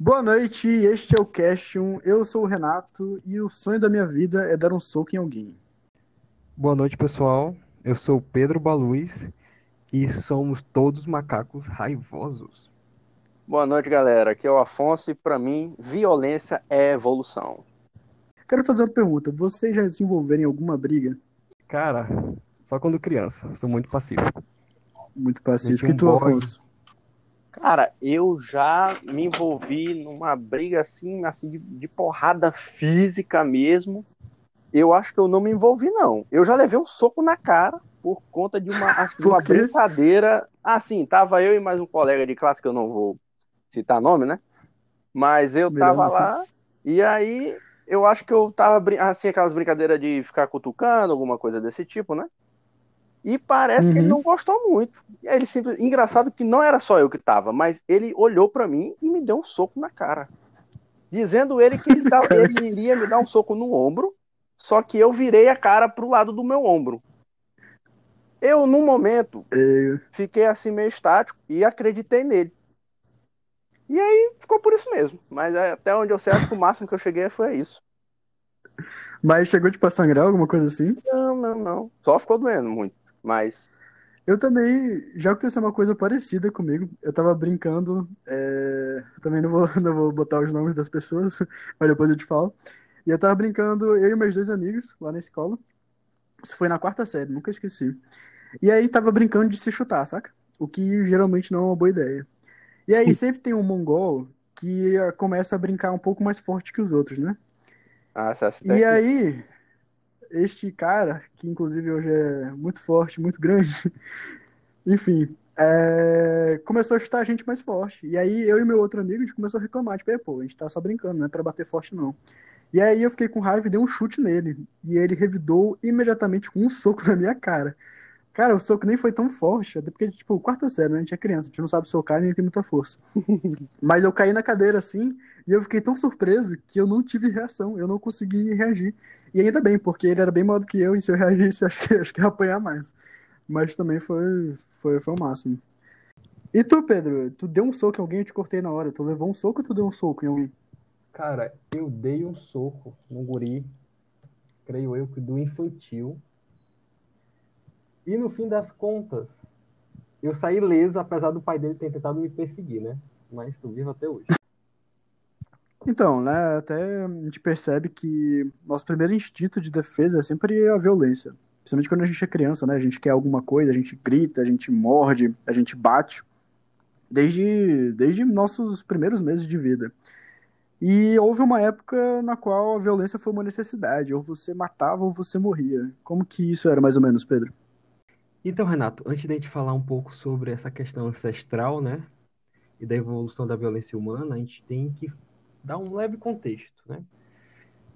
Boa noite, este é o Castion. Eu sou o Renato e o sonho da minha vida é dar um soco em alguém. Boa noite, pessoal. Eu sou o Pedro Baluz e somos todos macacos raivosos. Boa noite, galera. Aqui é o Afonso e para mim, violência é evolução. Quero fazer uma pergunta. Vocês já se envolveram em alguma briga? Cara, só quando criança. Sou muito pacífico. Muito pacífico. E tu, Afonso? Cara, eu já me envolvi numa briga assim, assim de, de, porrada física mesmo. Eu acho que eu não me envolvi, não. Eu já levei um soco na cara por conta de uma, de uma brincadeira. Assim, tava eu e mais um colega de classe, que eu não vou citar nome, né? Mas eu tava lá, e aí eu acho que eu tava, assim, aquelas brincadeiras de ficar cutucando, alguma coisa desse tipo, né? E parece uhum. que ele uhum. não gostou muito. E ele sempre... Engraçado que não era só eu que tava, mas ele olhou para mim e me deu um soco na cara. Dizendo ele que ele, ele iria me dar um soco no ombro, só que eu virei a cara pro lado do meu ombro. Eu, num momento, fiquei assim meio estático e acreditei nele. E aí ficou por isso mesmo. Mas é, até onde eu sei, acho que o máximo que eu cheguei foi isso. Mas chegou tipo a sangrar, alguma coisa assim? Não, não, não. Só ficou doendo muito. Mas. Eu também. Já aconteceu uma coisa parecida comigo. Eu tava brincando. É... Também não vou, não vou botar os nomes das pessoas, mas depois eu te falo. E eu tava brincando, eu e meus dois amigos lá na escola. Isso foi na quarta série, nunca esqueci. E aí tava brincando de se chutar, saca? O que geralmente não é uma boa ideia. E aí sempre tem um mongol que começa a brincar um pouco mais forte que os outros, né? Ah, e aí, este cara, que inclusive hoje é muito forte, muito grande, enfim, é... começou a chutar a gente mais forte. E aí eu e meu outro amigo, a gente começou a reclamar, tipo, pô, a gente tá só brincando, não é pra bater forte não. E aí eu fiquei com raiva e dei um chute nele. E ele revidou imediatamente com um soco na minha cara. Cara, o soco nem foi tão forte, até porque, tipo, quarta série, né? A gente é criança, a gente não sabe socar nem tem muita força. Mas eu caí na cadeira assim, e eu fiquei tão surpreso que eu não tive reação, eu não consegui reagir. E ainda bem, porque ele era bem maior do que eu, e se eu reagisse, acho que, acho que ia apanhar mais. Mas também foi, foi, foi o máximo. E tu, Pedro, tu deu um soco em alguém, eu te cortei na hora. Tu levou um soco ou tu deu um soco em alguém? Cara, eu dei um soco no guri, creio eu, que do infantil e no fim das contas, eu saí leso, apesar do pai dele ter tentado me perseguir, né? Mas estou vivo até hoje. Então, né, até a gente percebe que nosso primeiro instinto de defesa é sempre a violência. Principalmente quando a gente é criança, né? A gente quer alguma coisa, a gente grita, a gente morde, a gente bate. Desde, desde nossos primeiros meses de vida. E houve uma época na qual a violência foi uma necessidade. Ou você matava ou você morria. Como que isso era mais ou menos, Pedro? Então, Renato, antes de a gente falar um pouco sobre essa questão ancestral, né, e da evolução da violência humana, a gente tem que dar um leve contexto, né?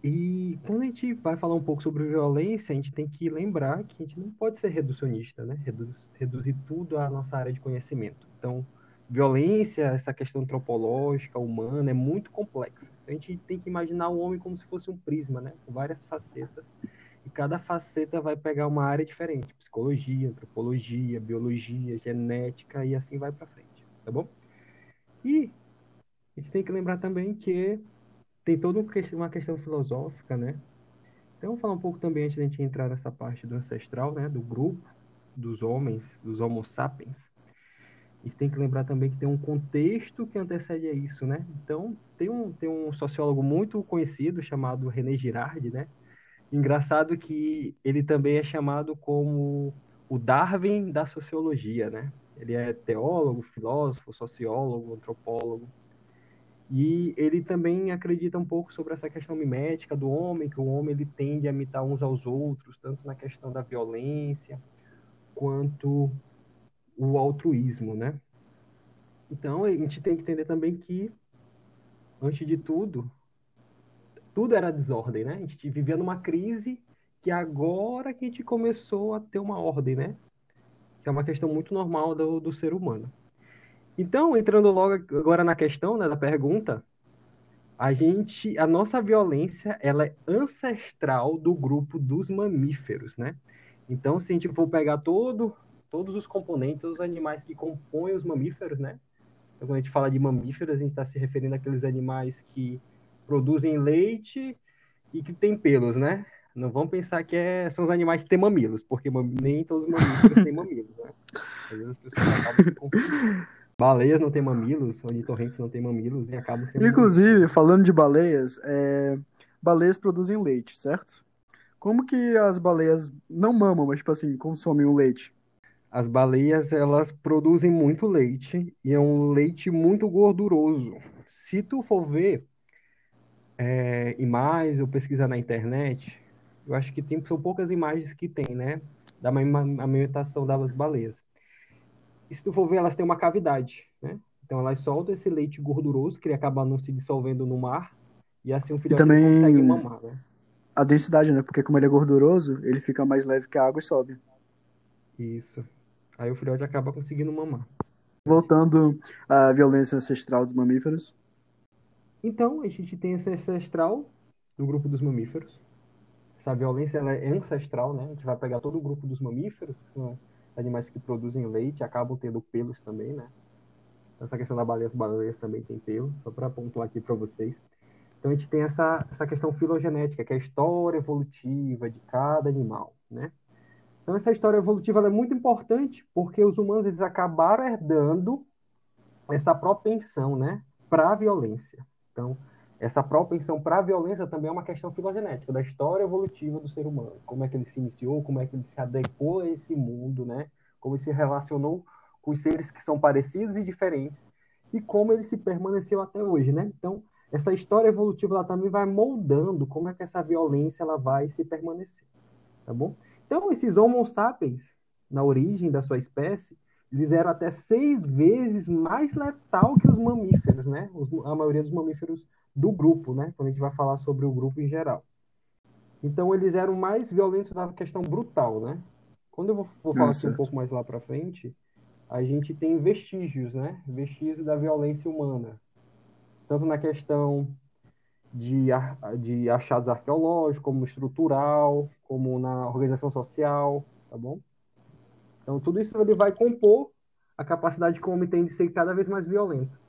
E quando a gente vai falar um pouco sobre violência, a gente tem que lembrar que a gente não pode ser reducionista, né? Reduz, reduzir tudo à nossa área de conhecimento. Então, violência, essa questão antropológica, humana, é muito complexa. A gente tem que imaginar o homem como se fosse um prisma, né? Com várias facetas e cada faceta vai pegar uma área diferente, psicologia, antropologia, biologia, genética e assim vai para frente, tá bom? E a gente tem que lembrar também que tem toda uma questão filosófica, né? Então, vamos falar um pouco também antes de a gente entrar nessa parte do ancestral, né? Do grupo, dos homens, dos homo sapiens. A gente tem que lembrar também que tem um contexto que antecede a isso, né? Então, tem um, tem um sociólogo muito conhecido chamado René Girard, né? Engraçado que ele também é chamado como o Darwin da sociologia, né? Ele é teólogo, filósofo, sociólogo, antropólogo. E ele também acredita um pouco sobre essa questão mimética do homem, que o homem ele tende a imitar uns aos outros, tanto na questão da violência quanto o altruísmo, né? Então, a gente tem que entender também que, antes de tudo, tudo era desordem, né? A gente vivia numa crise que agora que a gente começou a ter uma ordem, né? Que é uma questão muito normal do, do ser humano. Então, entrando logo agora na questão né, da pergunta, a gente, a nossa violência, ela é ancestral do grupo dos mamíferos, né? Então, se a gente for pegar todo, todos os componentes, os animais que compõem os mamíferos, né? Então, quando a gente fala de mamíferos, a gente está se referindo àqueles animais que produzem leite e que têm pelos, né? Não vamos pensar que é, são os animais que têm mamilos, porque nem todos os mamíferos têm mamilos, né? Às vezes as pessoas acabam se confundindo. Baleias não têm mamilos, ornitorrincs não têm mamilos e acabam sendo. Inclusive, falando de baleias, é... baleias produzem leite, certo? Como que as baleias não mamam, mas tipo assim, consomem o leite? As baleias, elas produzem muito leite e é um leite muito gorduroso. Se tu for ver é, imagens ou pesquisar na internet, eu acho que tem, são poucas imagens que tem, né? Da amamentação das baleias. E se tu for ver, elas têm uma cavidade, né? Então elas soltam esse leite gorduroso que ele acaba não se dissolvendo no mar e assim o filhote também consegue mamar, né? A densidade, né? Porque como ele é gorduroso, ele fica mais leve que a água e sobe. Isso. Aí o filhote acaba conseguindo mamar. Voltando à violência ancestral dos mamíferos. Então, a gente tem esse ancestral do grupo dos mamíferos. Essa violência ela é ancestral, né? A gente vai pegar todo o grupo dos mamíferos, que são animais que produzem leite, acabam tendo pelos também, né? Essa questão da baleia, as baleias também têm pelo, só para pontuar aqui para vocês. Então a gente tem essa, essa questão filogenética, que é a história evolutiva de cada animal, né? Então essa história evolutiva é muito importante porque os humanos eles acabaram herdando essa propensão, né, para a violência. Então essa propensão para a violência também é uma questão filogenética da história evolutiva do ser humano. Como é que ele se iniciou, como é que ele se adequou a esse mundo, né? Como ele se relacionou com os seres que são parecidos e diferentes e como ele se permaneceu até hoje, né? Então, essa história evolutiva ela também vai moldando como é que essa violência ela vai se permanecer, tá bom? Então, esses Homo sapiens, na origem da sua espécie, eles eram até seis vezes mais letal que os mamíferos, né? a maioria dos mamíferos do grupo, né? Quando a gente vai falar sobre o grupo em geral. Então eles eram mais violentos na questão brutal, né? Quando eu vou, vou falar aqui um pouco mais lá para frente, a gente tem vestígios, né? Vestígios da violência humana, tanto na questão de, de achados arqueológicos, como estrutural, como na organização social, tá bom? Então tudo isso ele vai compor a capacidade que o homem tem de ser cada vez mais violento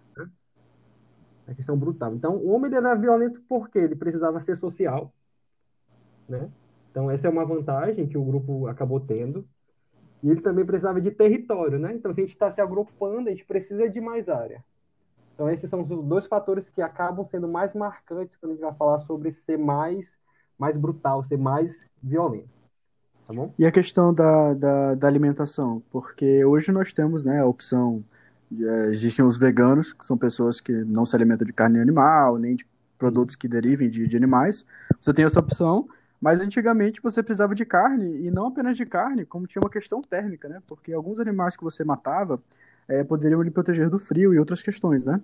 a questão brutal. Então, o homem era violento porque ele precisava ser social, né? Então, essa é uma vantagem que o grupo acabou tendo. E ele também precisava de território, né? Então, se a gente está se agrupando, a gente precisa de mais área. Então, esses são os dois fatores que acabam sendo mais marcantes quando a gente vai falar sobre ser mais, mais brutal, ser mais violento. Tá bom? E a questão da, da, da alimentação? Porque hoje nós temos né, a opção é, existem os veganos, que são pessoas que não se alimentam de carne animal, nem de produtos que derivem de, de animais. Você tem essa opção, mas antigamente você precisava de carne, e não apenas de carne, como tinha uma questão térmica, né? Porque alguns animais que você matava é, poderiam lhe proteger do frio e outras questões, né?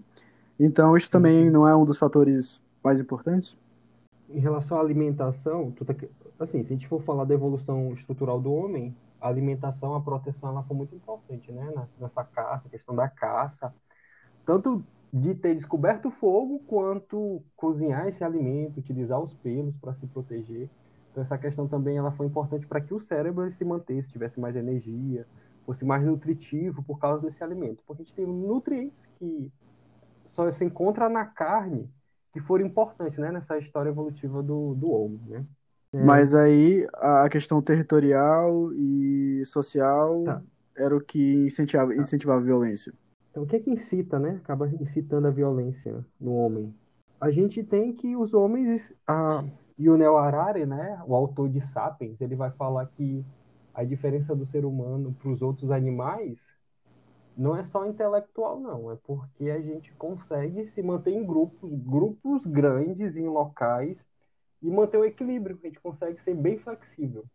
Então, isso também não é um dos fatores mais importantes? Em relação à alimentação, tá... assim, se a gente for falar da evolução estrutural do homem, a alimentação, a proteção, ela foi muito importante, né? Nessa caça, a questão da caça, tanto de ter descoberto o fogo, quanto cozinhar esse alimento, utilizar os pelos para se proteger. Então essa questão também ela foi importante para que o cérebro se mantesse, tivesse mais energia, fosse mais nutritivo por causa desse alimento. Porque a gente tem nutrientes que só se encontra na carne que foram importantes né, nessa história evolutiva do, do homem. Né? É. Mas aí a questão territorial e social tá. era o que incentivava, tá. incentivava a violência. Então, o que é que incita, né? Acaba incitando a violência no homem. A gente tem que os homens. A Yunel Harari, né? O autor de Sapiens, ele vai falar que a diferença do ser humano para os outros animais não é só intelectual, não. É porque a gente consegue se manter em grupos, grupos grandes, em locais e manter o equilíbrio. A gente consegue ser bem flexível,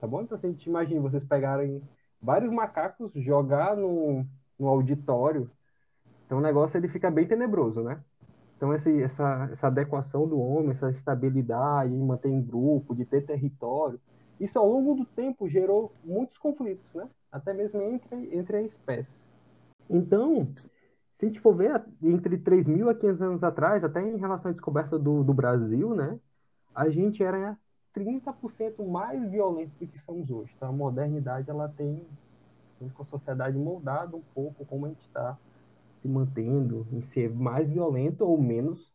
tá bom? Então, se a gente imagina vocês pegarem vários macacos, jogar no, no auditório, então o negócio ele fica bem tenebroso, né? Então, esse, essa, essa adequação do homem, essa estabilidade, de manter em grupo, de ter território, isso ao longo do tempo gerou muitos conflitos, né? Até mesmo entre, entre a espécie. Então, se a gente for ver, entre 3 mil a 500 anos atrás, até em relação à descoberta do, do Brasil, né? A gente era 30% mais violento do que somos hoje. Então, a modernidade ela tem com a sociedade moldado um pouco como a gente está se mantendo em ser mais violento ou menos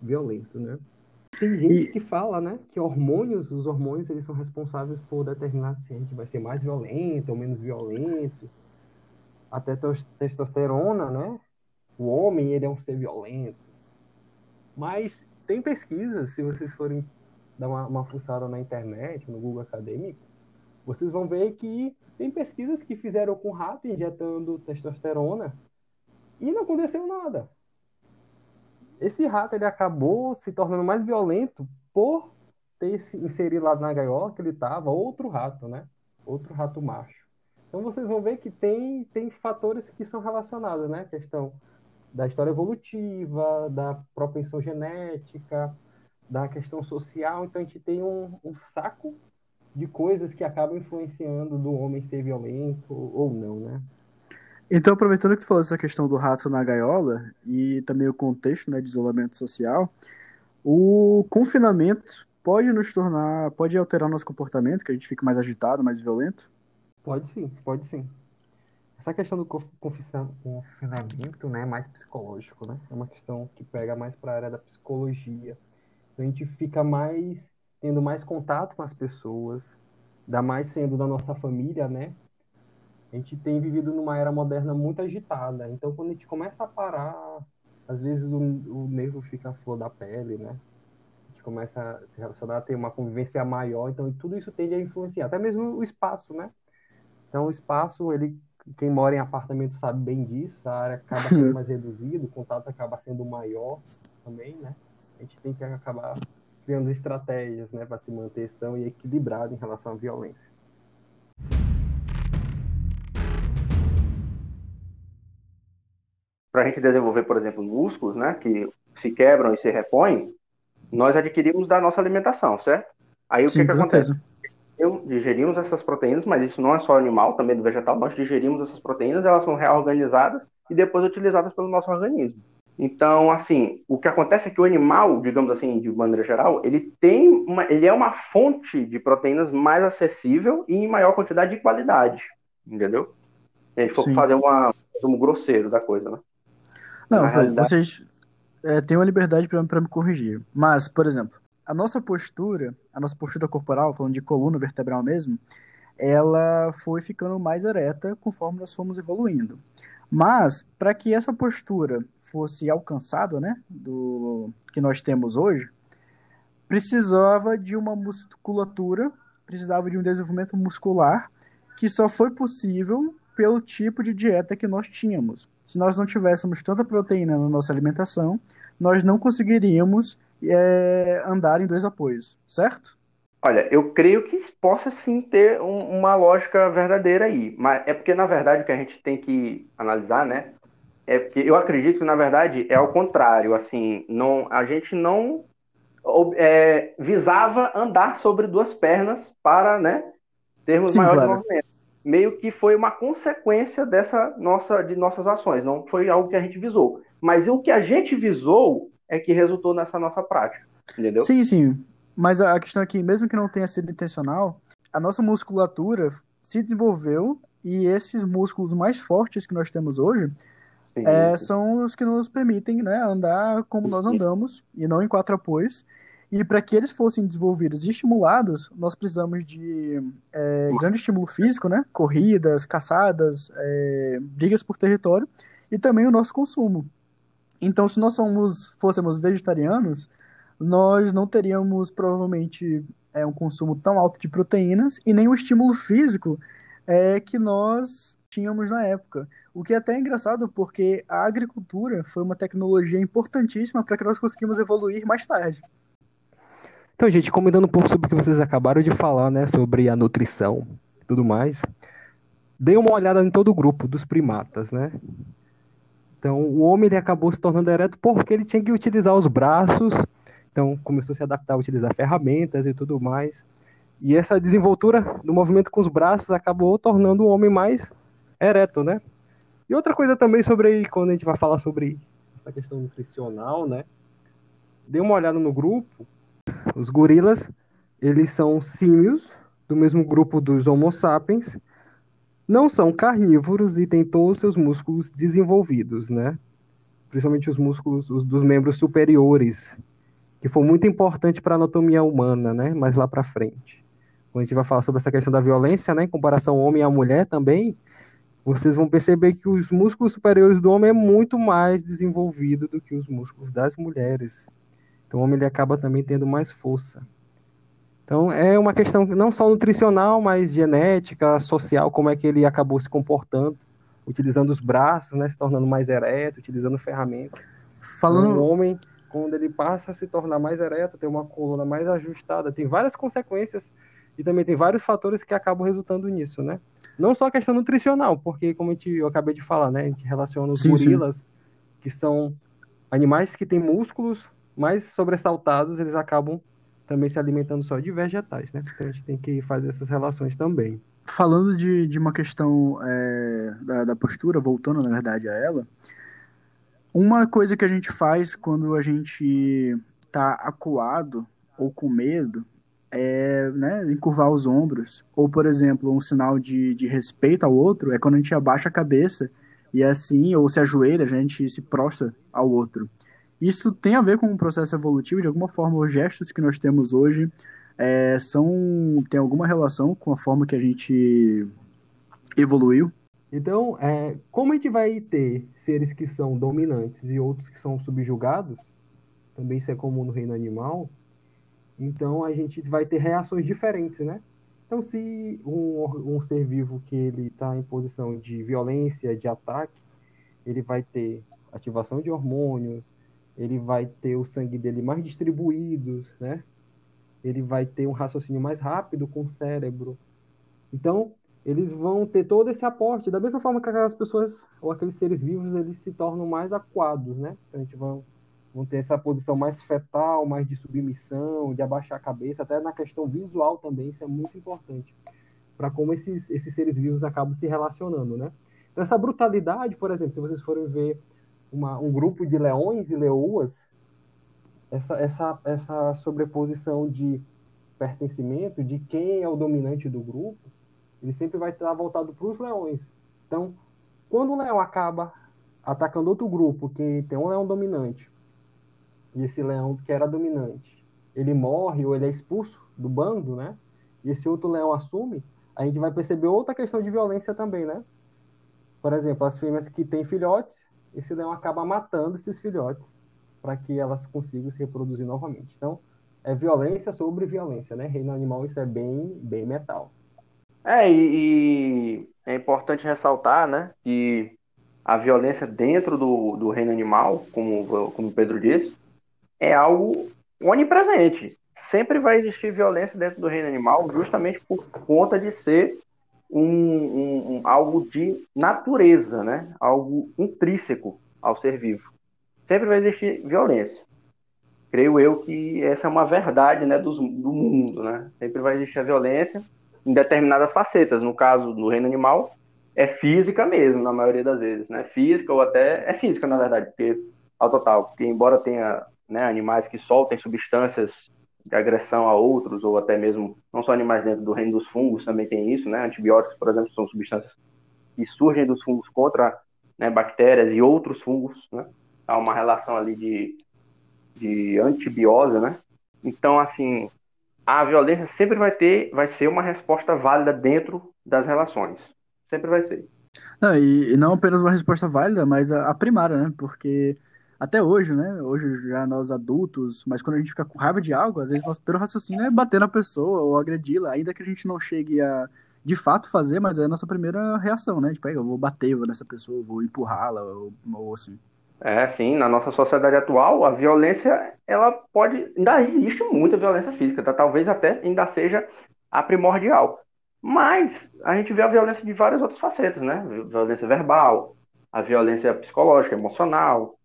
violento, né? Tem gente e... que fala, né, que hormônios, os hormônios, eles são responsáveis por determinar se a gente vai ser mais violento ou menos violento. Até testosterona, né? O homem, ele é um ser violento. Mas tem pesquisas, se vocês forem dar uma, uma fuçada na internet, no Google Acadêmico, vocês vão ver que tem pesquisas que fizeram com rato injetando testosterona e não aconteceu nada. Esse rato ele acabou se tornando mais violento por ter se inserido lá na gaiola que ele estava outro rato, né? Outro rato macho. Então vocês vão ver que tem, tem fatores que são relacionados, né? A questão da história evolutiva, da propensão genética, da questão social. Então a gente tem um, um saco de coisas que acabam influenciando do homem ser violento ou não, né? Então, aproveitando que tu falou essa questão do rato na gaiola e também o contexto né, de isolamento social, o confinamento pode nos tornar, pode alterar nosso comportamento, que a gente fique mais agitado, mais violento? Pode sim, pode sim. Essa questão do confinamento né, é mais psicológico, né? É uma questão que pega mais para a área da psicologia. A gente fica mais tendo mais contato com as pessoas, ainda mais sendo da nossa família, né? A gente tem vivido numa era moderna muito agitada. Então, quando a gente começa a parar, às vezes o, o nervo fica a flor da pele, né? A gente começa a se relacionar, a ter uma convivência maior. Então, tudo isso tende a influenciar. Até mesmo o espaço, né? Então, o espaço, ele, quem mora em apartamento sabe bem disso. A área acaba sendo mais reduzida, o contato acaba sendo maior também, né? A gente tem que acabar criando estratégias né, para se manter são e equilibrado em relação à violência. Para a gente desenvolver, por exemplo, músculos, né, que se quebram e se repõem, nós adquirimos da nossa alimentação, certo? Aí o Sim, que, que acontece? Digerimos essas proteínas, mas isso não é só animal, também do vegetal, nós digerimos essas proteínas, elas são reorganizadas e depois utilizadas pelo nosso organismo. Então, assim, o que acontece é que o animal, digamos assim, de maneira geral, ele tem uma, ele é uma fonte de proteínas mais acessível e em maior quantidade de qualidade, entendeu? Se a gente for Sim. fazer uma, um grosseiro da coisa, né? Não, realidade... vocês é, têm uma liberdade para me corrigir. Mas, por exemplo, a nossa postura, a nossa postura corporal, falando de coluna vertebral mesmo, ela foi ficando mais ereta conforme nós fomos evoluindo. Mas, para que essa postura fosse alcançado, né, do que nós temos hoje, precisava de uma musculatura, precisava de um desenvolvimento muscular que só foi possível pelo tipo de dieta que nós tínhamos. Se nós não tivéssemos tanta proteína na nossa alimentação, nós não conseguiríamos é, andar em dois apoios, certo? Olha, eu creio que possa sim ter um, uma lógica verdadeira aí, mas é porque na verdade o que a gente tem que analisar, né, é porque eu acredito que, na verdade, é ao contrário. Assim, não, a gente não é, visava andar sobre duas pernas para né, termos Sim, maiores claro. movimentos. Meio que foi uma consequência dessa nossa, de nossas ações, não foi algo que a gente visou. Mas o que a gente visou é que resultou nessa nossa prática. Entendeu? Sim, sim. Mas a questão é que, mesmo que não tenha sido intencional, a nossa musculatura se desenvolveu e esses músculos mais fortes que nós temos hoje é, são os que nos permitem né, andar como nós andamos e não em quatro apoios. E para que eles fossem desenvolvidos e estimulados, nós precisamos de é, grande estímulo físico, né? Corridas, caçadas, é, brigas por território e também o nosso consumo. Então, se nós somos, fôssemos vegetarianos, nós não teríamos provavelmente é, um consumo tão alto de proteínas e nem o estímulo físico é, que nós tínhamos na época. O que é até engraçado porque a agricultura foi uma tecnologia importantíssima para que nós conseguimos evoluir mais tarde. Então, gente, comentando um pouco sobre o que vocês acabaram de falar, né, sobre a nutrição e tudo mais, dei uma olhada em todo o grupo dos primatas, né? Então, o homem ele acabou se tornando ereto porque ele tinha que utilizar os braços, então começou a se adaptar a utilizar ferramentas e tudo mais. E essa desenvoltura do movimento com os braços acabou tornando o homem mais ereto, né? E outra coisa também sobre quando a gente vai falar sobre essa questão nutricional, né? Dê uma olhada no grupo. Os gorilas, eles são símios do mesmo grupo dos Homo sapiens, não são carnívoros e têm todos os seus músculos desenvolvidos, né? Principalmente os músculos os dos membros superiores, que foi muito importante para a anatomia humana, né? Mais lá para frente. Quando a gente vai falar sobre essa questão da violência, né? Em comparação homem e à mulher também, vocês vão perceber que os músculos superiores do homem é muito mais desenvolvido do que os músculos das mulheres. Então o homem ele acaba também tendo mais força. Então é uma questão não só nutricional, mas genética, social, como é que ele acabou se comportando, utilizando os braços, né, se tornando mais ereto, utilizando ferramentas. Falando o homem, quando ele passa a se tornar mais ereto, tem uma coluna mais ajustada, tem várias consequências e também tem vários fatores que acabam resultando nisso, né? Não só a questão nutricional, porque como gente, eu acabei de falar, né, a gente relaciona os sim, gorilas, sim. que são animais que têm músculos mais sobressaltados, eles acabam também se alimentando só de vegetais, né? Então a gente tem que fazer essas relações também. Falando de, de uma questão é, da, da postura, voltando na verdade a ela, uma coisa que a gente faz quando a gente tá acuado ou com medo é né, encurvar os ombros. Ou, por exemplo, um sinal de, de respeito ao outro é quando a gente abaixa a cabeça e assim, ou se ajoelha, a gente se prostra ao outro. Isso tem a ver com um processo evolutivo, de alguma forma, os gestos que nós temos hoje é, são tem alguma relação com a forma que a gente evoluiu? Então, é, como a gente vai ter seres que são dominantes e outros que são subjugados, também isso é comum no reino animal, então a gente vai ter reações diferentes, né? Então, se um, um ser vivo que ele está em posição de violência, de ataque, ele vai ter ativação de hormônios, ele vai ter o sangue dele mais distribuído, né? Ele vai ter um raciocínio mais rápido com o cérebro. Então, eles vão ter todo esse aporte, da mesma forma que aquelas pessoas, ou aqueles seres vivos, eles se tornam mais aquados, né? Então, a gente vai, vão ter essa posição mais fetal, mais de submissão, de abaixar a cabeça, até na questão visual também, isso é muito importante, para como esses, esses seres vivos acabam se relacionando, né? Então, essa brutalidade, por exemplo, se vocês forem ver uma, um grupo de leões e leoas, essa, essa, essa sobreposição de pertencimento, de quem é o dominante do grupo, ele sempre vai estar voltado para os leões. Então, quando o leão acaba atacando outro grupo que tem um leão dominante, e esse leão que era dominante, ele morre ou ele é expulso do bando, né? E esse outro leão assume, a gente vai perceber outra questão de violência também, né? Por exemplo, as fêmeas que têm filhotes, esse leão acaba matando esses filhotes para que elas consigam se reproduzir novamente. Então, é violência sobre violência, né? Reino animal, isso é bem, bem metal. É, e, e é importante ressaltar, né, que a violência dentro do, do reino animal, como, como Pedro disse, é algo onipresente. Sempre vai existir violência dentro do reino animal, justamente por conta de ser um, um, um, algo de natureza, né? algo intrínseco ao ser vivo. Sempre vai existir violência. Creio eu que essa é uma verdade né, do, do mundo. Né? Sempre vai existir a violência em determinadas facetas. No caso do reino animal, é física mesmo, na maioria das vezes. Né? Física ou até. É física, na verdade, porque, ao total. Porque, embora tenha né, animais que soltem substâncias de agressão a outros, ou até mesmo, não só animais dentro do reino dos fungos, também tem isso, né? Antibióticos, por exemplo, são substâncias que surgem dos fungos contra né, bactérias e outros fungos, né? Há uma relação ali de, de antibiose, né? Então, assim, a violência sempre vai ter, vai ser uma resposta válida dentro das relações. Sempre vai ser. Não, e, e não apenas uma resposta válida, mas a, a primária, né? Porque até hoje, né? Hoje já nós adultos, mas quando a gente fica com raiva de algo, às vezes nosso primeiro raciocínio é bater na pessoa ou agredi-la, ainda que a gente não chegue a de fato fazer, mas é a nossa primeira reação, né? Tipo, eu vou bater eu nessa pessoa, vou empurrá-la ou, ou assim. É, sim, na nossa sociedade atual, a violência, ela pode, ainda existe muita violência física, tá? talvez até ainda seja a primordial. Mas a gente vê a violência de várias outras facetas, né? Violência verbal, a violência psicológica, emocional,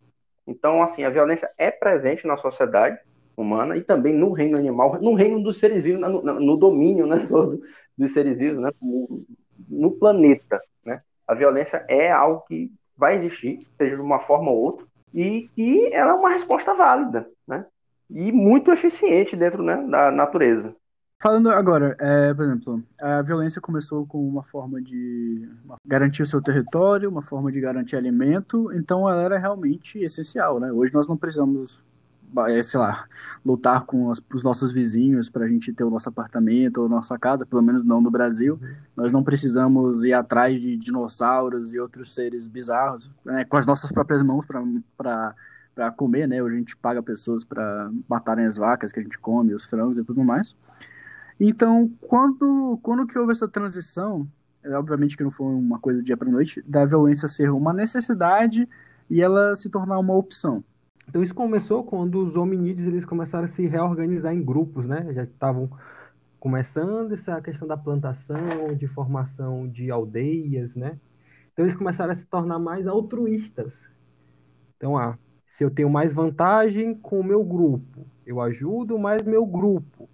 então, assim, a violência é presente na sociedade humana e também no reino animal, no reino dos seres vivos, no, no domínio né, do, dos seres vivos, né, no, no, planeta. Né? A violência é algo que vai existir, seja de uma forma ou outra, e que ela é uma resposta válida, né? E muito eficiente dentro né, da natureza. Falando agora, é, por exemplo, a violência começou com uma forma de garantir o seu território, uma forma de garantir alimento, então ela era realmente essencial, né? Hoje nós não precisamos, sei lá, lutar com as, os nossos vizinhos para a gente ter o nosso apartamento ou nossa casa, pelo menos não no Brasil. Nós não precisamos ir atrás de dinossauros e outros seres bizarros né, com as nossas próprias mãos para comer, né? A gente paga pessoas para matarem as vacas que a gente come, os frangos e tudo mais. Então, quando, quando que houve essa transição, é, obviamente que não foi uma coisa do dia para noite, da violência ser uma necessidade e ela se tornar uma opção. Então isso começou quando os hominídeos eles começaram a se reorganizar em grupos, né? Já estavam começando essa questão da plantação, de formação de aldeias, né? Então eles começaram a se tornar mais altruístas. Então, ah, se eu tenho mais vantagem com o meu grupo, eu ajudo mais meu grupo.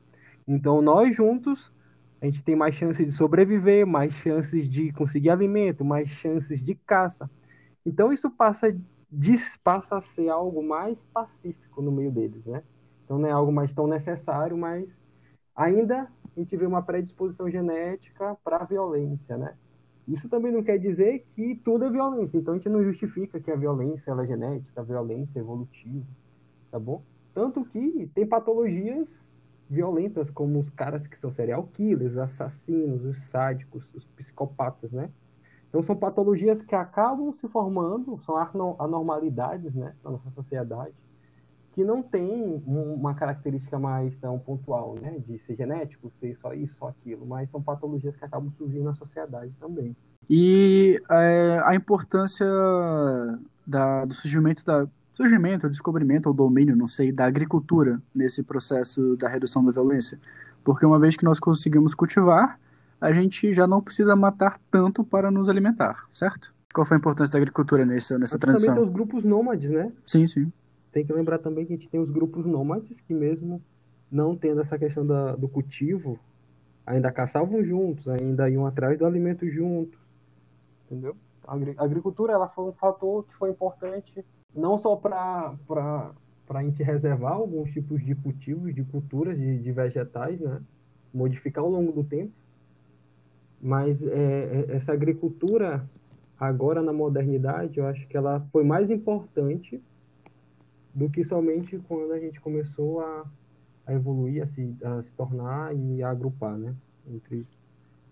Então, nós juntos, a gente tem mais chances de sobreviver, mais chances de conseguir alimento, mais chances de caça. Então, isso passa, diz, passa a ser algo mais pacífico no meio deles, né? Então, não é algo mais tão necessário, mas ainda a gente vê uma predisposição genética para a violência, né? Isso também não quer dizer que tudo é violência. Então a gente não justifica que a violência é genética, a violência é evolutiva, tá bom? Tanto que tem patologias violentas como os caras que são serial killers, os assassinos, os sádicos, os psicopatas, né? Então são patologias que acabam se formando, são anormalidades, né, na nossa sociedade, que não tem uma característica mais tão pontual, né, de ser genético, ser só isso, só aquilo, mas são patologias que acabam surgindo na sociedade também. E é, a importância da, do surgimento da surgimento, descobrimento ou domínio, não sei, da agricultura nesse processo da redução da violência, porque uma vez que nós conseguimos cultivar, a gente já não precisa matar tanto para nos alimentar, certo? Qual foi a importância da agricultura nessa, nessa transição? Também tem os grupos nômades, né? Sim, sim tem que lembrar também que a gente tem os grupos nômades que mesmo não tendo essa questão da, do cultivo, ainda caçavam juntos, ainda iam atrás do alimento juntos, entendeu? A agricultura ela foi um fator que foi importante não só para para a gente reservar alguns tipos de cultivos, de culturas, de, de vegetais, né? modificar ao longo do tempo, mas é, é essa agricultura agora na modernidade, eu acho que ela foi mais importante do que somente quando a gente começou a, a evoluir, a se, a se tornar e a agrupar, né? Entre,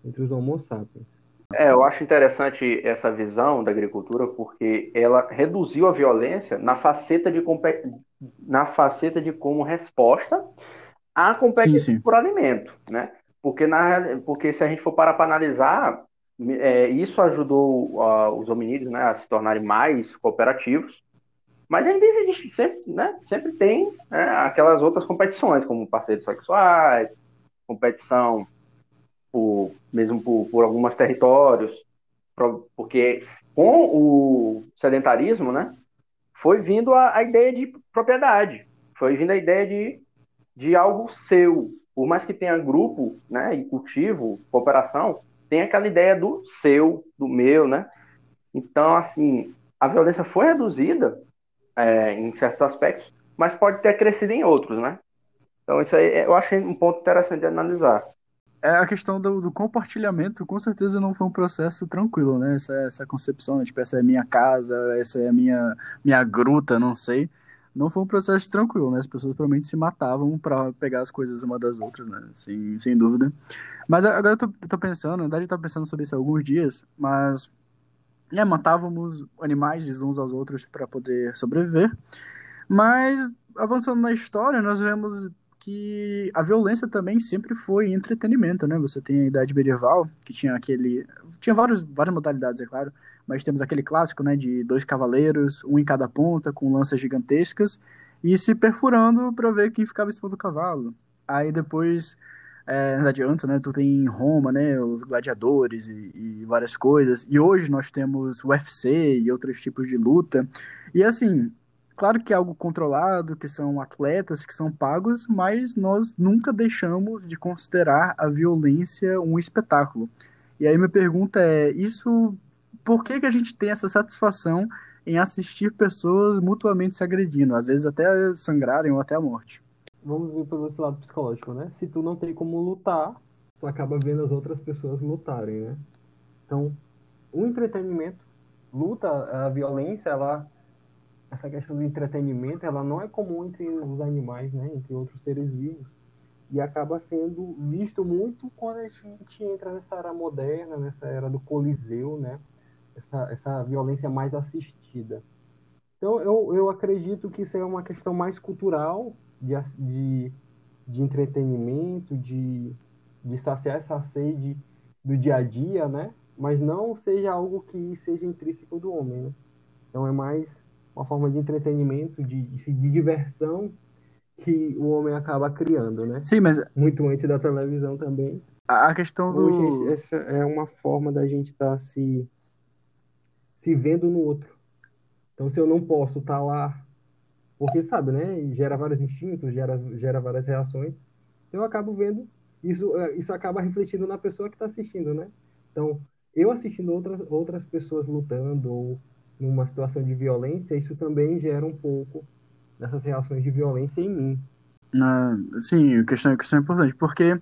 entre os homo sapiens. É, eu acho interessante essa visão da agricultura porque ela reduziu a violência na faceta de, na faceta de como resposta à competição sim, sim. por alimento, né? Porque, na, porque se a gente for parar para analisar, é, isso ajudou uh, os hominídeos né, a se tornarem mais cooperativos, mas ainda existe, sempre, né, sempre tem né, aquelas outras competições, como parceiros sexuais, competição por, mesmo por, por alguns territórios, porque com o sedentarismo, né, foi vindo a, a, ideia de propriedade, foi vindo a ideia de, de algo seu. Por mais que tenha grupo, né, e cultivo, cooperação, tem aquela ideia do seu, do meu, né? Então, assim, a violência foi reduzida é, em certos aspectos, mas pode ter crescido em outros, né? Então isso aí eu achei um ponto interessante de analisar. É a questão do, do, compartilhamento, com certeza não foi um processo tranquilo, né? Essa, essa concepção, tipo, essa é minha casa, essa é a minha, minha gruta, não sei. Não foi um processo tranquilo, né? As pessoas provavelmente se matavam para pegar as coisas uma das outras, né? Sem, sem dúvida. Mas agora eu tô, tô pensando, na verdade eu tô pensando sobre isso há alguns dias, mas né, matávamos animais uns aos outros para poder sobreviver. Mas avançando na história, nós vemos que a violência também sempre foi entretenimento, né? Você tem a idade medieval, que tinha aquele, tinha vários, várias modalidades, é claro, mas temos aquele clássico, né, de dois cavaleiros, um em cada ponta, com lanças gigantescas, e se perfurando para ver quem ficava em cima do cavalo. Aí depois é, não adianta, né? Tu tem Roma, né? Os gladiadores e, e, várias coisas. E hoje nós temos UFC e outros tipos de luta. E assim, claro que é algo controlado, que são atletas que são pagos, mas nós nunca deixamos de considerar a violência um espetáculo. E aí minha pergunta é, isso, por que que a gente tem essa satisfação em assistir pessoas mutuamente se agredindo, às vezes até sangrarem ou até a morte? vamos ver pelo esse lado psicológico, né? Se tu não tem como lutar, tu acaba vendo as outras pessoas lutarem, né? Então, o entretenimento, luta, a violência, ela essa questão do entretenimento, ela não é comum entre os animais, né? Entre outros seres vivos. E acaba sendo visto muito quando a gente entra nessa era moderna, nessa era do coliseu, né? Essa, essa violência mais assistida. Então, eu, eu acredito que isso é uma questão mais cultural, de, de, de entretenimento, de, de saciar essa sede do dia a dia, né? Mas não seja algo que seja intrínseco do homem, né? Então, é mais uma forma de entretenimento, de, de diversão que o homem acaba criando, né? Sim, mas muito antes da televisão também. A questão do Hoje, essa é uma forma da gente estar tá se se vendo no outro. Então, se eu não posso estar tá lá, porque sabe, né? Gera vários instintos, gera gera várias reações. Eu acabo vendo isso é, isso acaba refletindo na pessoa que está assistindo, né? Então, eu assistindo outras outras pessoas lutando ou numa situação de violência, isso também gera um pouco dessas reações de violência em mim. Na, sim, questão, questão é importante, porque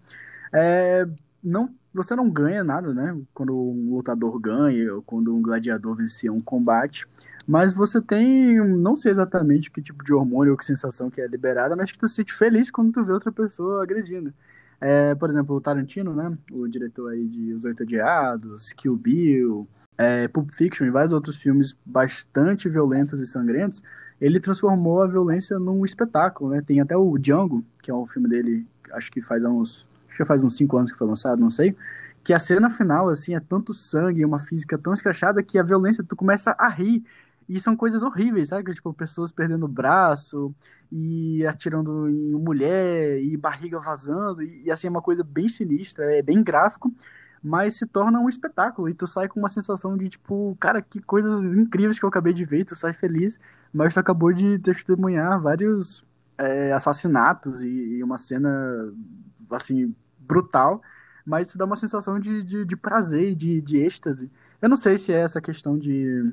é, não, você não ganha nada, né? Quando um lutador ganha, ou quando um gladiador vencia um combate, mas você tem, não sei exatamente que tipo de hormônio ou que sensação que é liberada, mas que tu se sente feliz quando tu vê outra pessoa agredindo. É, por exemplo, o Tarantino, né? O diretor aí de Os Oito Odiados, Kill Bill, é, Pulp Fiction e vários outros filmes bastante violentos e sangrentos, ele transformou a violência num espetáculo, né? Tem até o Django, que é um filme dele, acho que faz uns, que faz uns cinco anos que foi lançado, não sei, que a cena final, assim, é tanto sangue uma física tão escrachada que a violência, tu começa a rir, e são coisas horríveis, sabe? Tipo, pessoas perdendo o braço, e atirando em mulher, e barriga vazando, e, e assim, é uma coisa bem sinistra, é bem gráfico, mas se torna um espetáculo. E tu sai com uma sensação de tipo, cara, que coisas incríveis que eu acabei de ver, tu sai feliz, mas tu acabou de testemunhar vários é, assassinatos e, e, uma cena assim brutal, mas isso dá uma sensação de, de, de prazer, de, de êxtase. Eu não sei se é essa questão de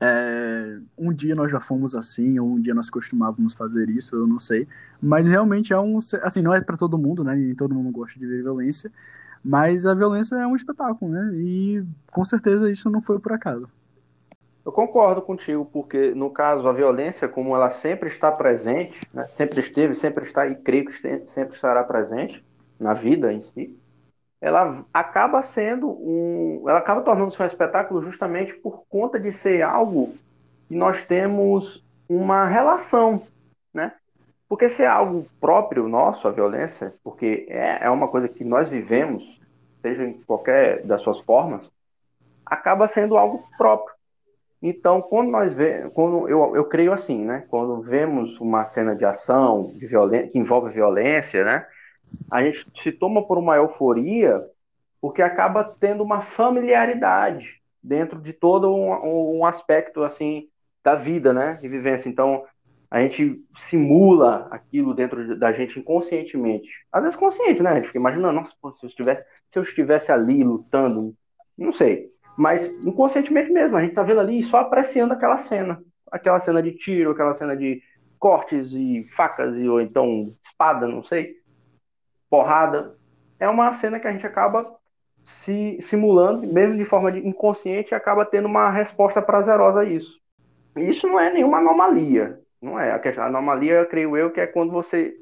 é, um dia nós já fomos assim, ou um dia nós costumávamos fazer isso, eu não sei. Mas realmente é um. Assim, não é para todo mundo, né? E todo mundo gosta de ver violência. Mas a violência é um espetáculo, né? E com certeza isso não foi por acaso. Eu concordo contigo, porque no caso a violência, como ela sempre está presente, né? sempre esteve, sempre está e creio que sempre estará presente na vida em si, ela acaba sendo um, ela acaba tornando-se um espetáculo justamente por conta de ser algo que nós temos uma relação, né? Porque se é algo próprio nosso, a violência, porque é, é uma coisa que nós vivemos, seja em qualquer das suas formas, acaba sendo algo próprio. Então, quando nós vemos, quando eu, eu creio assim, né? Quando vemos uma cena de ação de violência, que envolve violência, né? A gente se toma por uma euforia porque acaba tendo uma familiaridade dentro de todo um, um aspecto assim da vida, né? De vivência. Então, a gente simula aquilo dentro da gente inconscientemente. Às vezes consciente, né? A gente fica imaginando, nossa, se, eu estivesse, se eu estivesse ali lutando, não sei. Mas inconscientemente mesmo, a gente tá vendo ali e só apreciando aquela cena. Aquela cena de tiro, aquela cena de cortes e facas, e, ou então espada, não sei. Porrada. É uma cena que a gente acaba se simulando, mesmo de forma de inconsciente, acaba tendo uma resposta prazerosa a isso. Isso não é nenhuma anomalia. Não é. A, questão, a anomalia, creio eu, que é quando você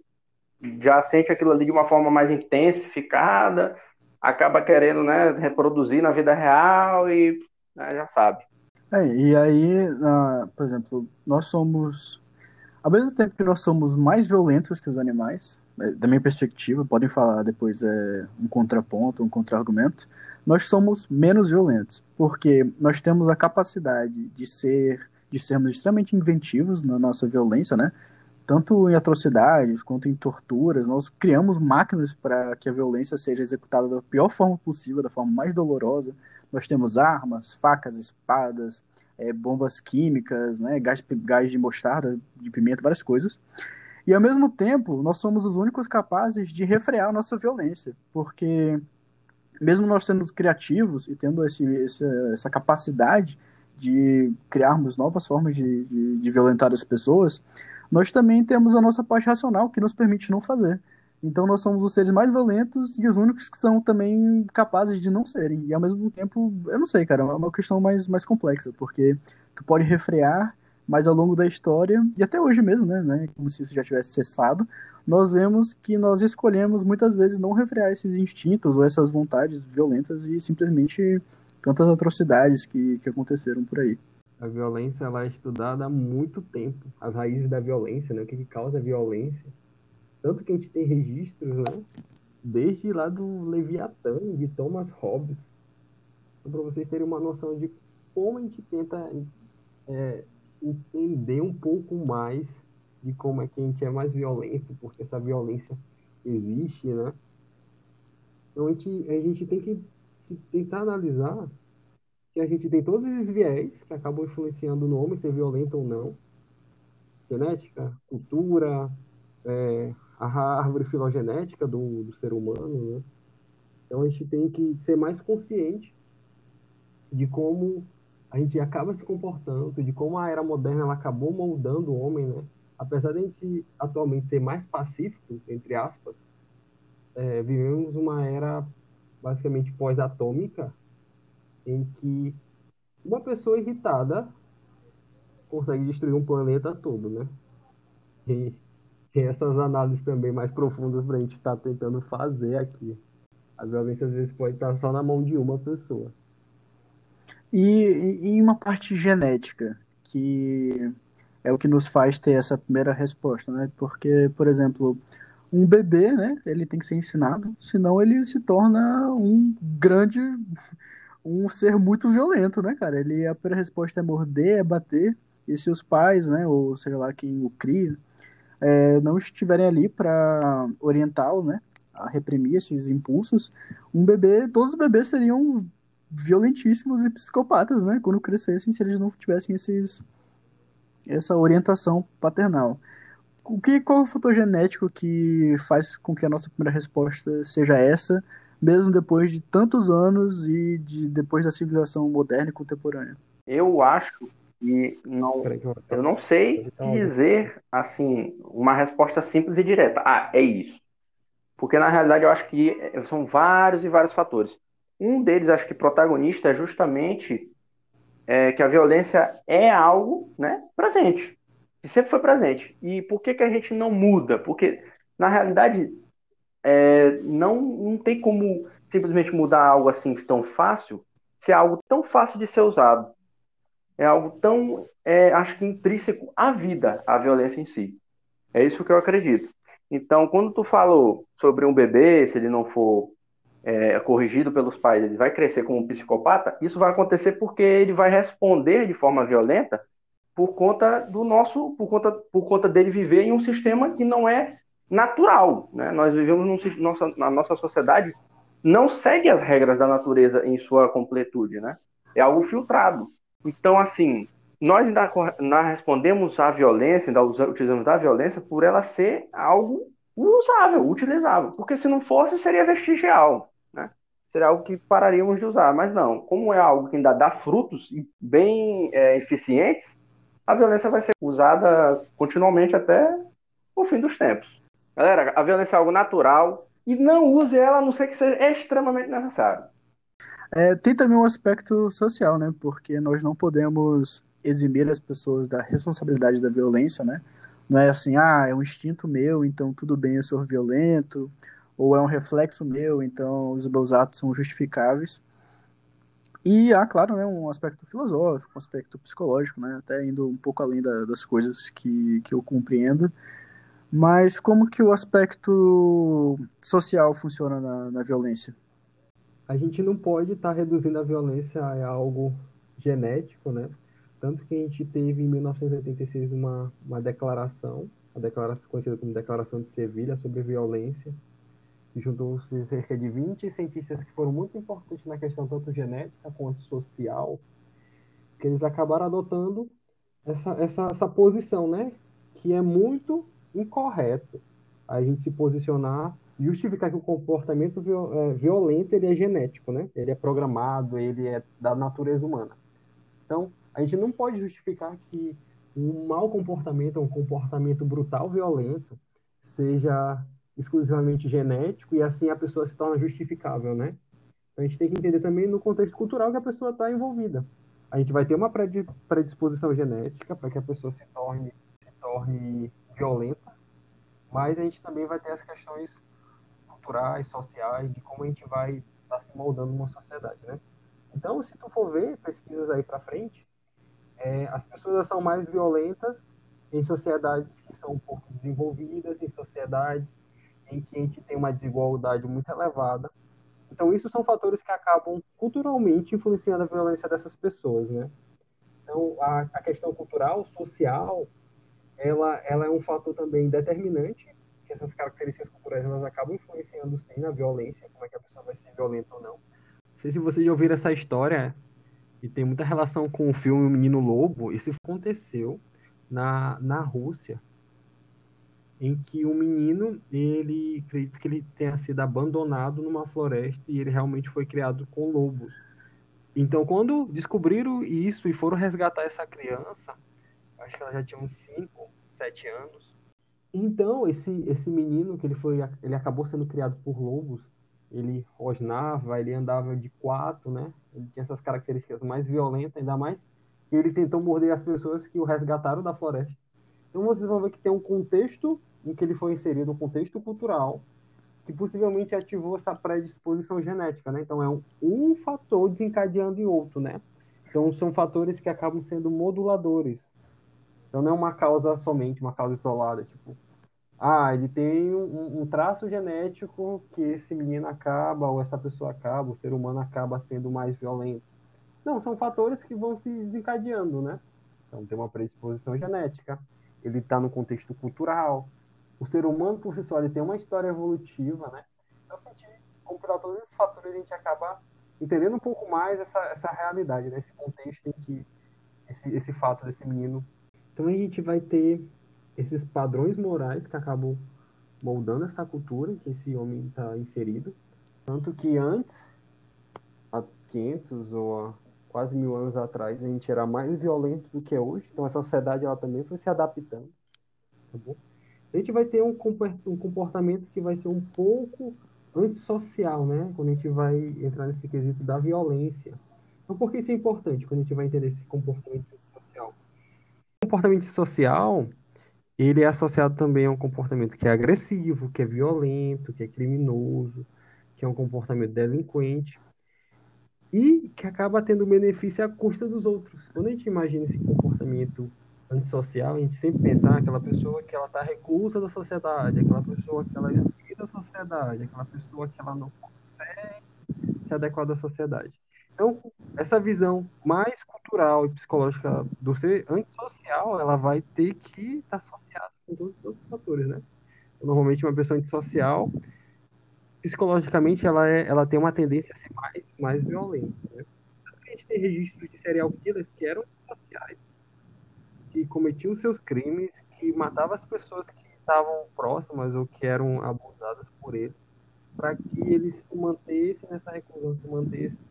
já sente aquilo ali de uma forma mais intensificada, acaba querendo né, reproduzir na vida real e né, já sabe. É, e aí, uh, por exemplo, nós somos, ao mesmo tempo que nós somos mais violentos que os animais, da minha perspectiva, podem falar depois é, um contraponto, um contra-argumento, nós somos menos violentos, porque nós temos a capacidade de ser de sermos extremamente inventivos na nossa violência, né? Tanto em atrocidades quanto em torturas, nós criamos máquinas para que a violência seja executada da pior forma possível, da forma mais dolorosa. Nós temos armas, facas, espadas, é, bombas químicas, né, gás, gás de mostarda, de pimenta, várias coisas. E ao mesmo tempo, nós somos os únicos capazes de refrear a nossa violência, porque mesmo nós sendo criativos e tendo esse, essa, essa capacidade de criarmos novas formas de, de, de violentar as pessoas, nós também temos a nossa parte racional que nos permite não fazer. Então nós somos os seres mais violentos e os únicos que são também capazes de não serem. E ao mesmo tempo, eu não sei, cara, é uma questão mais, mais complexa, porque tu pode refrear, mas ao longo da história, e até hoje mesmo, né, né como se isso já tivesse cessado, nós vemos que nós escolhemos muitas vezes não refrear esses instintos ou essas vontades violentas e simplesmente tantas atrocidades que, que aconteceram por aí. A violência ela é estudada há muito tempo, as raízes da violência, né, o que, que causa a violência tanto que a gente tem registros, né? Desde lá do Leviatã, de Thomas Hobbes. Então, para vocês terem uma noção de como a gente tenta é, entender um pouco mais de como é que a gente é mais violento, porque essa violência existe, né? Então a gente, a gente tem que, tentar analisar que a gente tem todos esses viés que acabam influenciando no homem ser violento ou não. Genética, cultura, é, a árvore filogenética do, do ser humano, né? Então a gente tem que ser mais consciente de como a gente acaba se comportando, de como a era moderna ela acabou moldando o homem, né? Apesar de a gente atualmente ser mais pacíficos, entre aspas, é, vivemos uma era basicamente pós-atômica em que uma pessoa irritada consegue destruir um planeta todo, né? E essas análises também mais profundas para a gente estar tá tentando fazer aqui. A violência às vezes pode estar só na mão de uma pessoa. E, e uma parte genética, que é o que nos faz ter essa primeira resposta, né? Porque, por exemplo, um bebê, né? Ele tem que ser ensinado, senão ele se torna um grande, um ser muito violento, né, cara? Ele a primeira resposta é morder, é bater. E se os pais, né, ou seja lá quem o cria, é, não estiverem ali para orientá-lo, né, a reprimir esses impulsos, um bebê, todos os bebês seriam violentíssimos e psicopatas, né, quando crescessem, se eles não tivessem esses, essa orientação paternal. O que, qual é o fator genético que faz com que a nossa primeira resposta seja essa, mesmo depois de tantos anos e de, depois da civilização moderna e contemporânea? Eu acho e não, eu não sei dizer assim uma resposta simples e direta. Ah, é isso. Porque na realidade eu acho que são vários e vários fatores. Um deles, acho que protagonista, é justamente é, que a violência é algo né, presente. Que sempre foi presente. E por que, que a gente não muda? Porque, na realidade, é, não, não tem como simplesmente mudar algo assim tão fácil, se é algo tão fácil de ser usado é algo tão, é, acho que intrínseco à vida, a violência em si. É isso que eu acredito. Então, quando tu falou sobre um bebê, se ele não for é, corrigido pelos pais, ele vai crescer como um psicopata, isso vai acontecer porque ele vai responder de forma violenta por conta do nosso, por conta, por conta dele viver em um sistema que não é natural. Né? Nós vivemos num, nossa, na nossa sociedade não segue as regras da natureza em sua completude, né? É algo filtrado. Então, assim, nós ainda, ainda respondemos à violência, ainda utilizamos da violência por ela ser algo usável, utilizável. Porque se não fosse, seria vestigial? Seria algo que pararíamos de usar. Mas não, como é algo que ainda dá frutos bem é, eficientes, a violência vai ser usada continuamente até o fim dos tempos. Galera, a violência é algo natural e não use ela a não ser que seja extremamente necessário. É, tem também um aspecto social, né? Porque nós não podemos eximir as pessoas da responsabilidade da violência, né? Não é assim, ah, é um instinto meu, então tudo bem eu sou violento, ou é um reflexo meu, então os meus atos são justificáveis. E há, claro, né, um aspecto filosófico, um aspecto psicológico, né? Até indo um pouco além da, das coisas que, que eu compreendo. Mas como que o aspecto social funciona na, na violência? a gente não pode estar tá reduzindo a violência a algo genético, né? Tanto que a gente teve em 1986 uma, uma declaração, a declaração conhecida como Declaração de Sevilha sobre violência, juntou-se cerca de 20 cientistas que foram muito importantes na questão tanto genética quanto social, que eles acabaram adotando essa, essa, essa posição, né? Que é muito incorreto a gente se posicionar justificar que o comportamento é, violento ele é genético, né? Ele é programado, ele é da natureza humana. Então, a gente não pode justificar que um mau comportamento, um comportamento brutal, violento, seja exclusivamente genético e assim a pessoa se torna justificável, né? Então, a gente tem que entender também no contexto cultural que a pessoa está envolvida. A gente vai ter uma predisposição genética para que a pessoa se torne, se torne violenta, mas a gente também vai ter as questões culturais, sociais, de como a gente vai estar tá se moldando numa sociedade, né? Então, se tu for ver pesquisas aí para frente, é, as pessoas são mais violentas em sociedades que são um pouco desenvolvidas, em sociedades em que a gente tem uma desigualdade muito elevada. Então, isso são fatores que acabam culturalmente influenciando a violência dessas pessoas, né? Então, a, a questão cultural, social, ela, ela é um fator também determinante, que essas características culturais elas acabam influenciando sim na violência, como é que a pessoa vai ser violenta ou não. Não sei se vocês já ouviram essa história, e tem muita relação com o filme O Menino Lobo, isso aconteceu na, na Rússia, em que um menino, ele acredita que ele tenha sido abandonado numa floresta e ele realmente foi criado com lobos. Então, quando descobriram isso e foram resgatar essa criança, acho que ela já tinha uns 5, 7 anos. Então, esse, esse menino, que ele foi, ele acabou sendo criado por lobos, ele rosnava, ele andava de quatro, né? Ele tinha essas características mais violentas, ainda mais que ele tentou morder as pessoas que o resgataram da floresta. Então vocês vão ver que tem um contexto em que ele foi inserido, um contexto cultural, que possivelmente ativou essa predisposição genética, né? Então é um, um fator desencadeando em outro, né? Então são fatores que acabam sendo moduladores. Então não é uma causa somente, uma causa isolada, tipo, ah, ele tem um, um, traço genético que esse menino acaba, ou essa pessoa acaba, o ser humano acaba sendo mais violento. Não, são fatores que vão se desencadeando, né? Então tem uma predisposição genética, ele está no contexto cultural. O ser humano, por si só, ele tem uma história evolutiva, né? Então, se a gente compilar todos esses fatores, a gente acaba entendendo um pouco mais essa, essa realidade, né? esse contexto em que esse, esse fato desse menino. Então a gente vai ter esses padrões morais que acabam moldando essa cultura em que esse homem está inserido. Tanto que antes, há 500 ou há quase mil anos atrás, a gente era mais violento do que é hoje. Então, essa sociedade ela também foi se adaptando. Tá bom? A gente vai ter um comportamento que vai ser um pouco antissocial, né? Quando a gente vai entrar nesse quesito da violência. Então, por que isso é importante quando a gente vai entender esse comportamento social? O comportamento social ele é associado também a um comportamento que é agressivo, que é violento, que é criminoso, que é um comportamento delinquente e que acaba tendo benefício à custa dos outros. Quando a gente imagina esse comportamento antissocial, a gente sempre pensa ah, aquela pessoa que ela está reclusa da sociedade, aquela pessoa que ela é excluída da sociedade, aquela pessoa que ela não consegue se adequar à sociedade. Então, essa visão mais cultural e psicológica do ser antissocial, ela vai ter que estar associada com todos os outros fatores, né? Normalmente, uma pessoa antissocial, psicologicamente, ela, é, ela tem uma tendência a ser mais, mais violenta, né? A gente tem registros de serial killers que eram antissociais, que cometiam seus crimes, que matavam as pessoas que estavam próximas ou que eram abusadas por ele, para que eles se mantessem nessa reclusão, se mantessem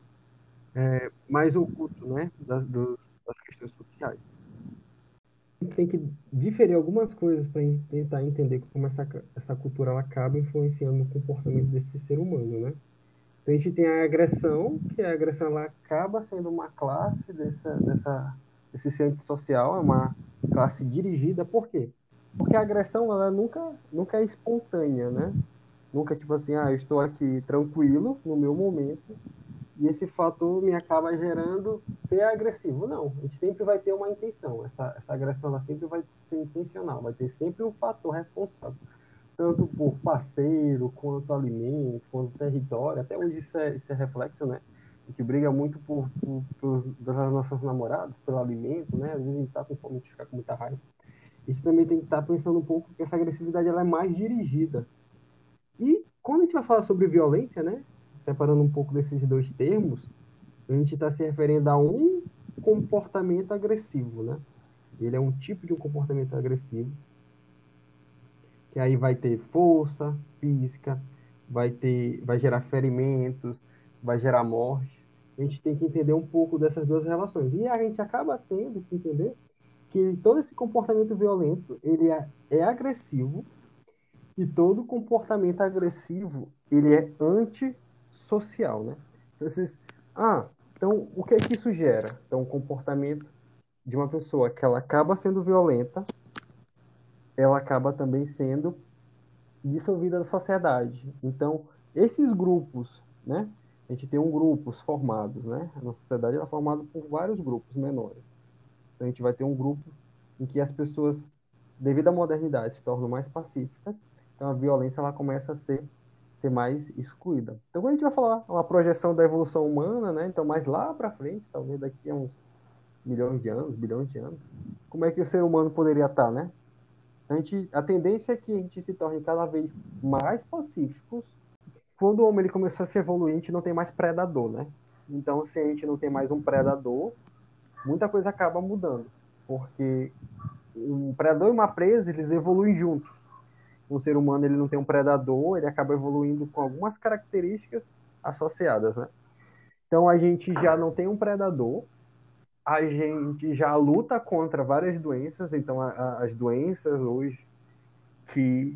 é, mais oculto, né, das, das questões sociais. Tem que diferir algumas coisas para tentar entender como essa, essa cultura ela acaba influenciando o comportamento desse ser humano, né? Então, a gente tem a agressão, que a agressão ela acaba sendo uma classe dessa, dessa, desse centro social, é uma classe dirigida. Por quê? Porque a agressão ela nunca, nunca é espontânea, né? Nunca tipo assim, ah, eu estou aqui tranquilo no meu momento e esse fator me acaba gerando ser agressivo. Não, a gente sempre vai ter uma intenção. Essa, essa agressão ela sempre vai ser intencional, vai ter sempre um fator responsável. Tanto por parceiro, quanto alimento, quanto território. Até hoje isso é, isso é reflexo, né? A gente briga muito por, por, por pelas nossas namoradas, pelo alimento, né? Às vezes a gente tá com fome, a gente fica com muita raiva. Isso também tem que estar tá pensando um pouco que essa agressividade ela é mais dirigida. E quando a gente vai falar sobre violência, né? Separando um pouco desses dois termos, a gente está se referindo a um comportamento agressivo, né? Ele é um tipo de um comportamento agressivo, que aí vai ter força física, vai ter, vai gerar ferimentos, vai gerar morte. A gente tem que entender um pouco dessas duas relações. E a gente acaba tendo que entender que todo esse comportamento violento ele é, é agressivo e todo comportamento agressivo ele é antissocial, né? Vocês, ah, então o que é que isso gera? Então, o comportamento de uma pessoa que ela acaba sendo violenta, ela acaba também sendo dissolvida da sociedade. Então, esses grupos, né? A gente tem um grupos formados, né? A nossa sociedade é formada por vários grupos menores. Então, a gente vai ter um grupo em que as pessoas, devido à modernidade, se tornam mais pacíficas. Então, a violência ela começa a ser ser mais excluída. Então, quando a gente vai falar uma projeção da evolução humana, né? Então, mais lá para frente, talvez daqui a uns milhões de anos, bilhões de anos, como é que o ser humano poderia estar, né? A, gente, a tendência é que a gente se torne cada vez mais pacíficos. Quando o homem ele começou a se evoluir, a gente não tem mais predador, né? Então, se a gente não tem mais um predador, muita coisa acaba mudando. Porque um predador e uma presa, eles evoluem juntos. Um ser humano, ele não tem um predador, ele acaba evoluindo com algumas características associadas, né? Então, a gente já não tem um predador, a gente já luta contra várias doenças, então a, a, as doenças hoje que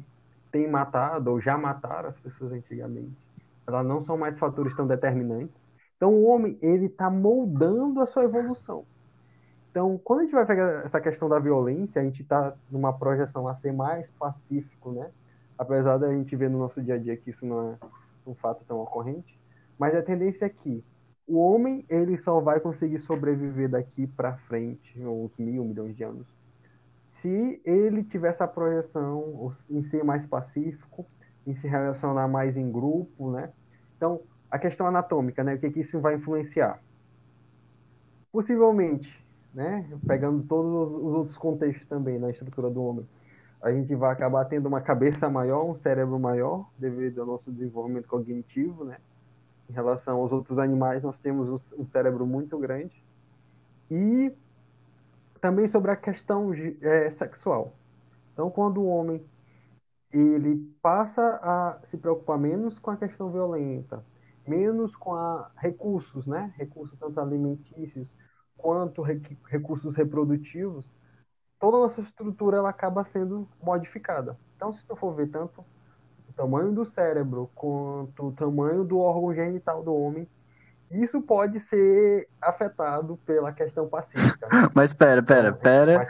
têm matado ou já mataram as pessoas antigamente, elas não são mais fatores tão determinantes. Então o homem ele está moldando a sua evolução. Então quando a gente vai pegar essa questão da violência, a gente está numa projeção a ser mais pacífico, né? Apesar da gente ver no nosso dia a dia que isso não é um fato tão ocorrente, mas a tendência é que o homem ele só vai conseguir sobreviver daqui para frente, uns mil milhões de anos, se ele tiver essa projeção em ser mais pacífico, em se relacionar mais em grupo, né? Então, a questão anatômica, né? O que, que isso vai influenciar? Possivelmente, né? Pegando todos os outros contextos também na estrutura do homem, a gente vai acabar tendo uma cabeça maior, um cérebro maior, devido ao nosso desenvolvimento cognitivo, né? em relação aos outros animais, nós temos um cérebro muito grande. E também sobre a questão é, sexual. Então, quando o homem ele passa a se preocupar menos com a questão violenta, menos com a recursos, né? Recursos tanto alimentícios quanto recursos reprodutivos, toda a nossa estrutura ela acaba sendo modificada. Então, se tu for ver tanto tamanho do cérebro quanto o tamanho do órgão genital do homem, isso pode ser afetado pela questão pacífica. Né? Mas pera, pera, então, pera.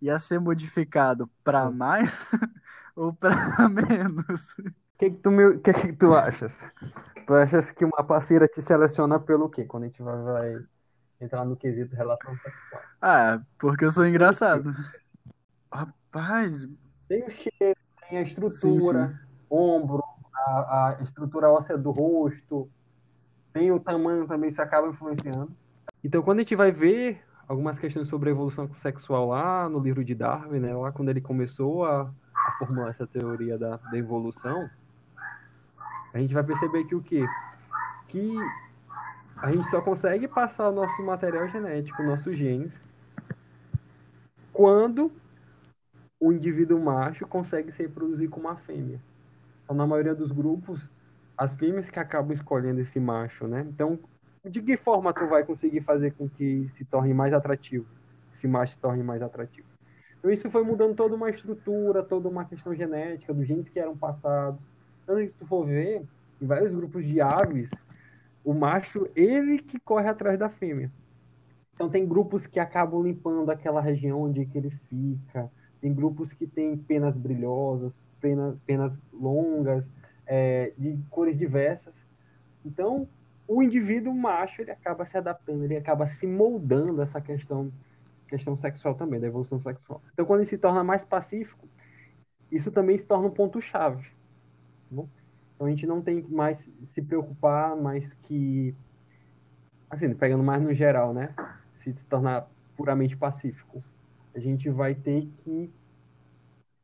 Ia ser modificado para hum. mais ou para menos? O que, que, tu, me... que, que tu achas? Tu achas que uma parceira te seleciona pelo quê? Quando a gente vai entrar no quesito relação sexual. Ah, porque eu sou engraçado. Rapaz. Tem o cheiro, tem a estrutura, sim, sim. ombro, a, a, estrutura óssea do rosto, tem o tamanho também, isso acaba influenciando. Então, quando a gente vai ver algumas questões sobre a evolução sexual lá no livro de Darwin, né, lá quando ele começou a, a formular essa teoria da, da evolução, a gente vai perceber que o quê? Que a gente só consegue passar o nosso material genético, nossos genes, quando o indivíduo macho consegue se reproduzir com uma fêmea. Então, na maioria dos grupos, as fêmeas que acabam escolhendo esse macho, né? Então, de que forma tu vai conseguir fazer com que se torne mais atrativo? Esse macho se torne mais atrativo. Então, isso foi mudando toda uma estrutura, toda uma questão genética dos genes que eram passados. Então, se tu for ver, em vários grupos de aves, o macho, ele que corre atrás da fêmea. Então, tem grupos que acabam limpando aquela região onde que ele fica, tem grupos que têm penas brilhosas, penas, penas longas, é, de cores diversas. Então, o indivíduo macho ele acaba se adaptando, ele acaba se moldando essa questão questão sexual também, da evolução sexual. Então, quando ele se torna mais pacífico, isso também se torna um ponto chave. Tá então, a gente não tem mais se preocupar mais que assim, pegando mais no geral, né? Se tornar puramente pacífico a gente vai ter que.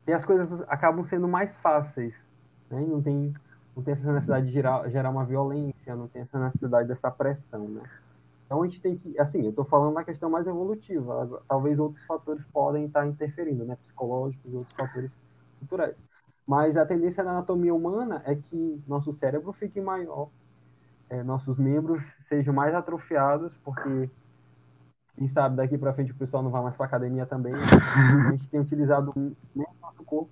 E as coisas acabam sendo mais fáceis. Né? Não, tem, não tem essa necessidade de gerar, gerar uma violência, não tem essa necessidade dessa pressão. Né? Então a gente tem que. Assim, eu estou falando na questão mais evolutiva. Talvez outros fatores podem estar interferindo, né? psicológicos e outros fatores culturais. Mas a tendência da anatomia humana é que nosso cérebro fique maior, é, nossos membros sejam mais atrofiados, porque quem sabe daqui para frente o pessoal não vai mais para academia também. a gente tem utilizado o nosso corpo.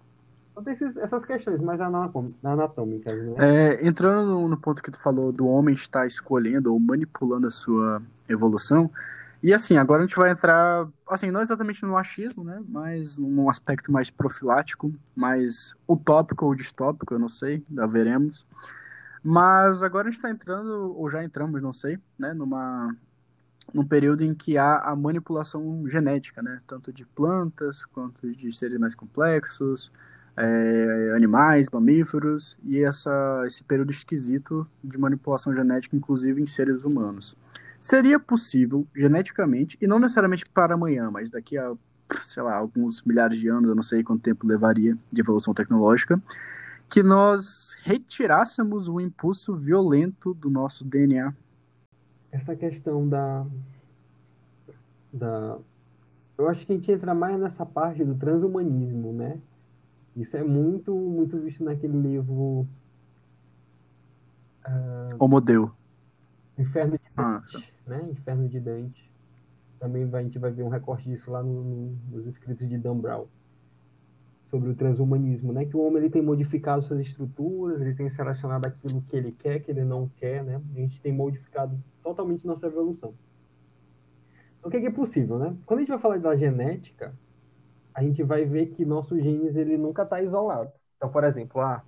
Então tem esses, essas questões mais anatômicas, né? É, entrando no, ponto que tu falou do homem estar escolhendo ou manipulando a sua evolução, e assim, agora a gente vai entrar, assim, não exatamente no achismo, né, mas num aspecto mais profilático, mais utópico ou distópico, eu não sei, já veremos. Mas agora a gente está entrando, ou já entramos, não sei, né, numa num período em que há a manipulação genética, né? Tanto de plantas quanto de seres mais complexos, é, animais, mamíferos e essa, esse período esquisito de manipulação genética, inclusive em seres humanos. Seria possível, geneticamente, e não necessariamente para amanhã, mas daqui a, sei lá, alguns milhares de anos, eu não sei quanto tempo levaria de evolução tecnológica, que nós retirássemos o impulso violento do nosso DNA essa questão da, da. Eu acho que a gente entra mais nessa parte do transhumanismo, né? Isso é muito, muito visto naquele livro. Uh, Homo Deus. Inferno de ah, Dante, ah, né? Inferno de Dante. Também vai, a gente vai ver um recorte disso lá no, no, nos escritos de Dan Brown sobre o transhumanismo, né? Que o homem ele tem modificado suas estruturas, ele tem selecionado aquilo que ele quer, que ele não quer, né? A gente tem modificado totalmente nossa evolução. Então, o que é, que é possível, né? Quando a gente vai falar da genética, a gente vai ver que nosso genes ele nunca está isolado. Então, por exemplo, ah,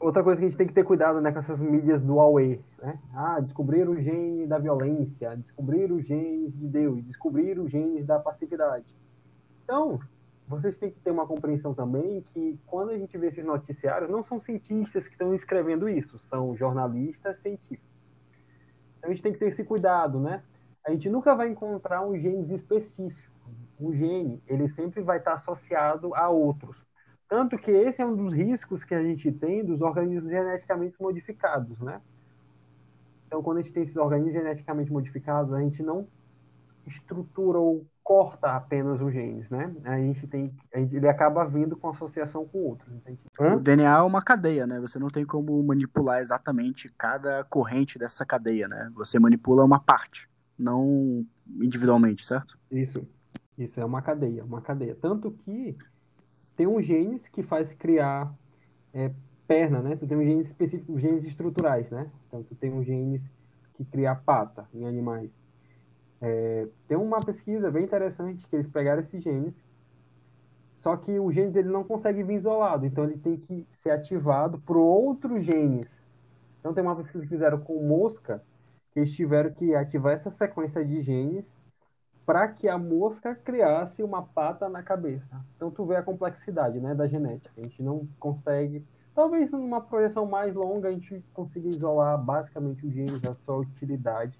outra coisa que a gente tem que ter cuidado né, com essas mídias do Huawei, né? Ah, descobrir o gene da violência, descobrir os genes de Deus, descobrir os genes da passividade. Então, vocês têm que ter uma compreensão também que quando a gente vê esses noticiários, não são cientistas que estão escrevendo isso, são jornalistas científicos. Então a gente tem que ter esse cuidado, né? A gente nunca vai encontrar um gene específico. O gene, ele sempre vai estar associado a outros. Tanto que esse é um dos riscos que a gente tem dos organismos geneticamente modificados, né? Então, quando a gente tem esses organismos geneticamente modificados, a gente não estrutura ou corta apenas os genes, né? A gente tem, a gente, ele acaba vindo com associação com outros. O DNA é uma cadeia, né? Você não tem como manipular exatamente cada corrente dessa cadeia, né? Você manipula uma parte, não individualmente, certo? Isso, isso é uma cadeia, uma cadeia. Tanto que tem um genes que faz criar é, perna, né? Tu tem um genes específicos, genes estruturais, né? Então tu tem um genes que cria pata em animais. É, tem uma pesquisa bem interessante que eles pegaram esses genes, só que o genes ele não consegue vir isolado, então ele tem que ser ativado por outros genes. Então tem uma pesquisa que fizeram com mosca, que eles tiveram que ativar essa sequência de genes para que a mosca criasse uma pata na cabeça. Então tu vê a complexidade, né, da genética. A gente não consegue, talvez numa projeção mais longa a gente consiga isolar basicamente os genes, a sua utilidade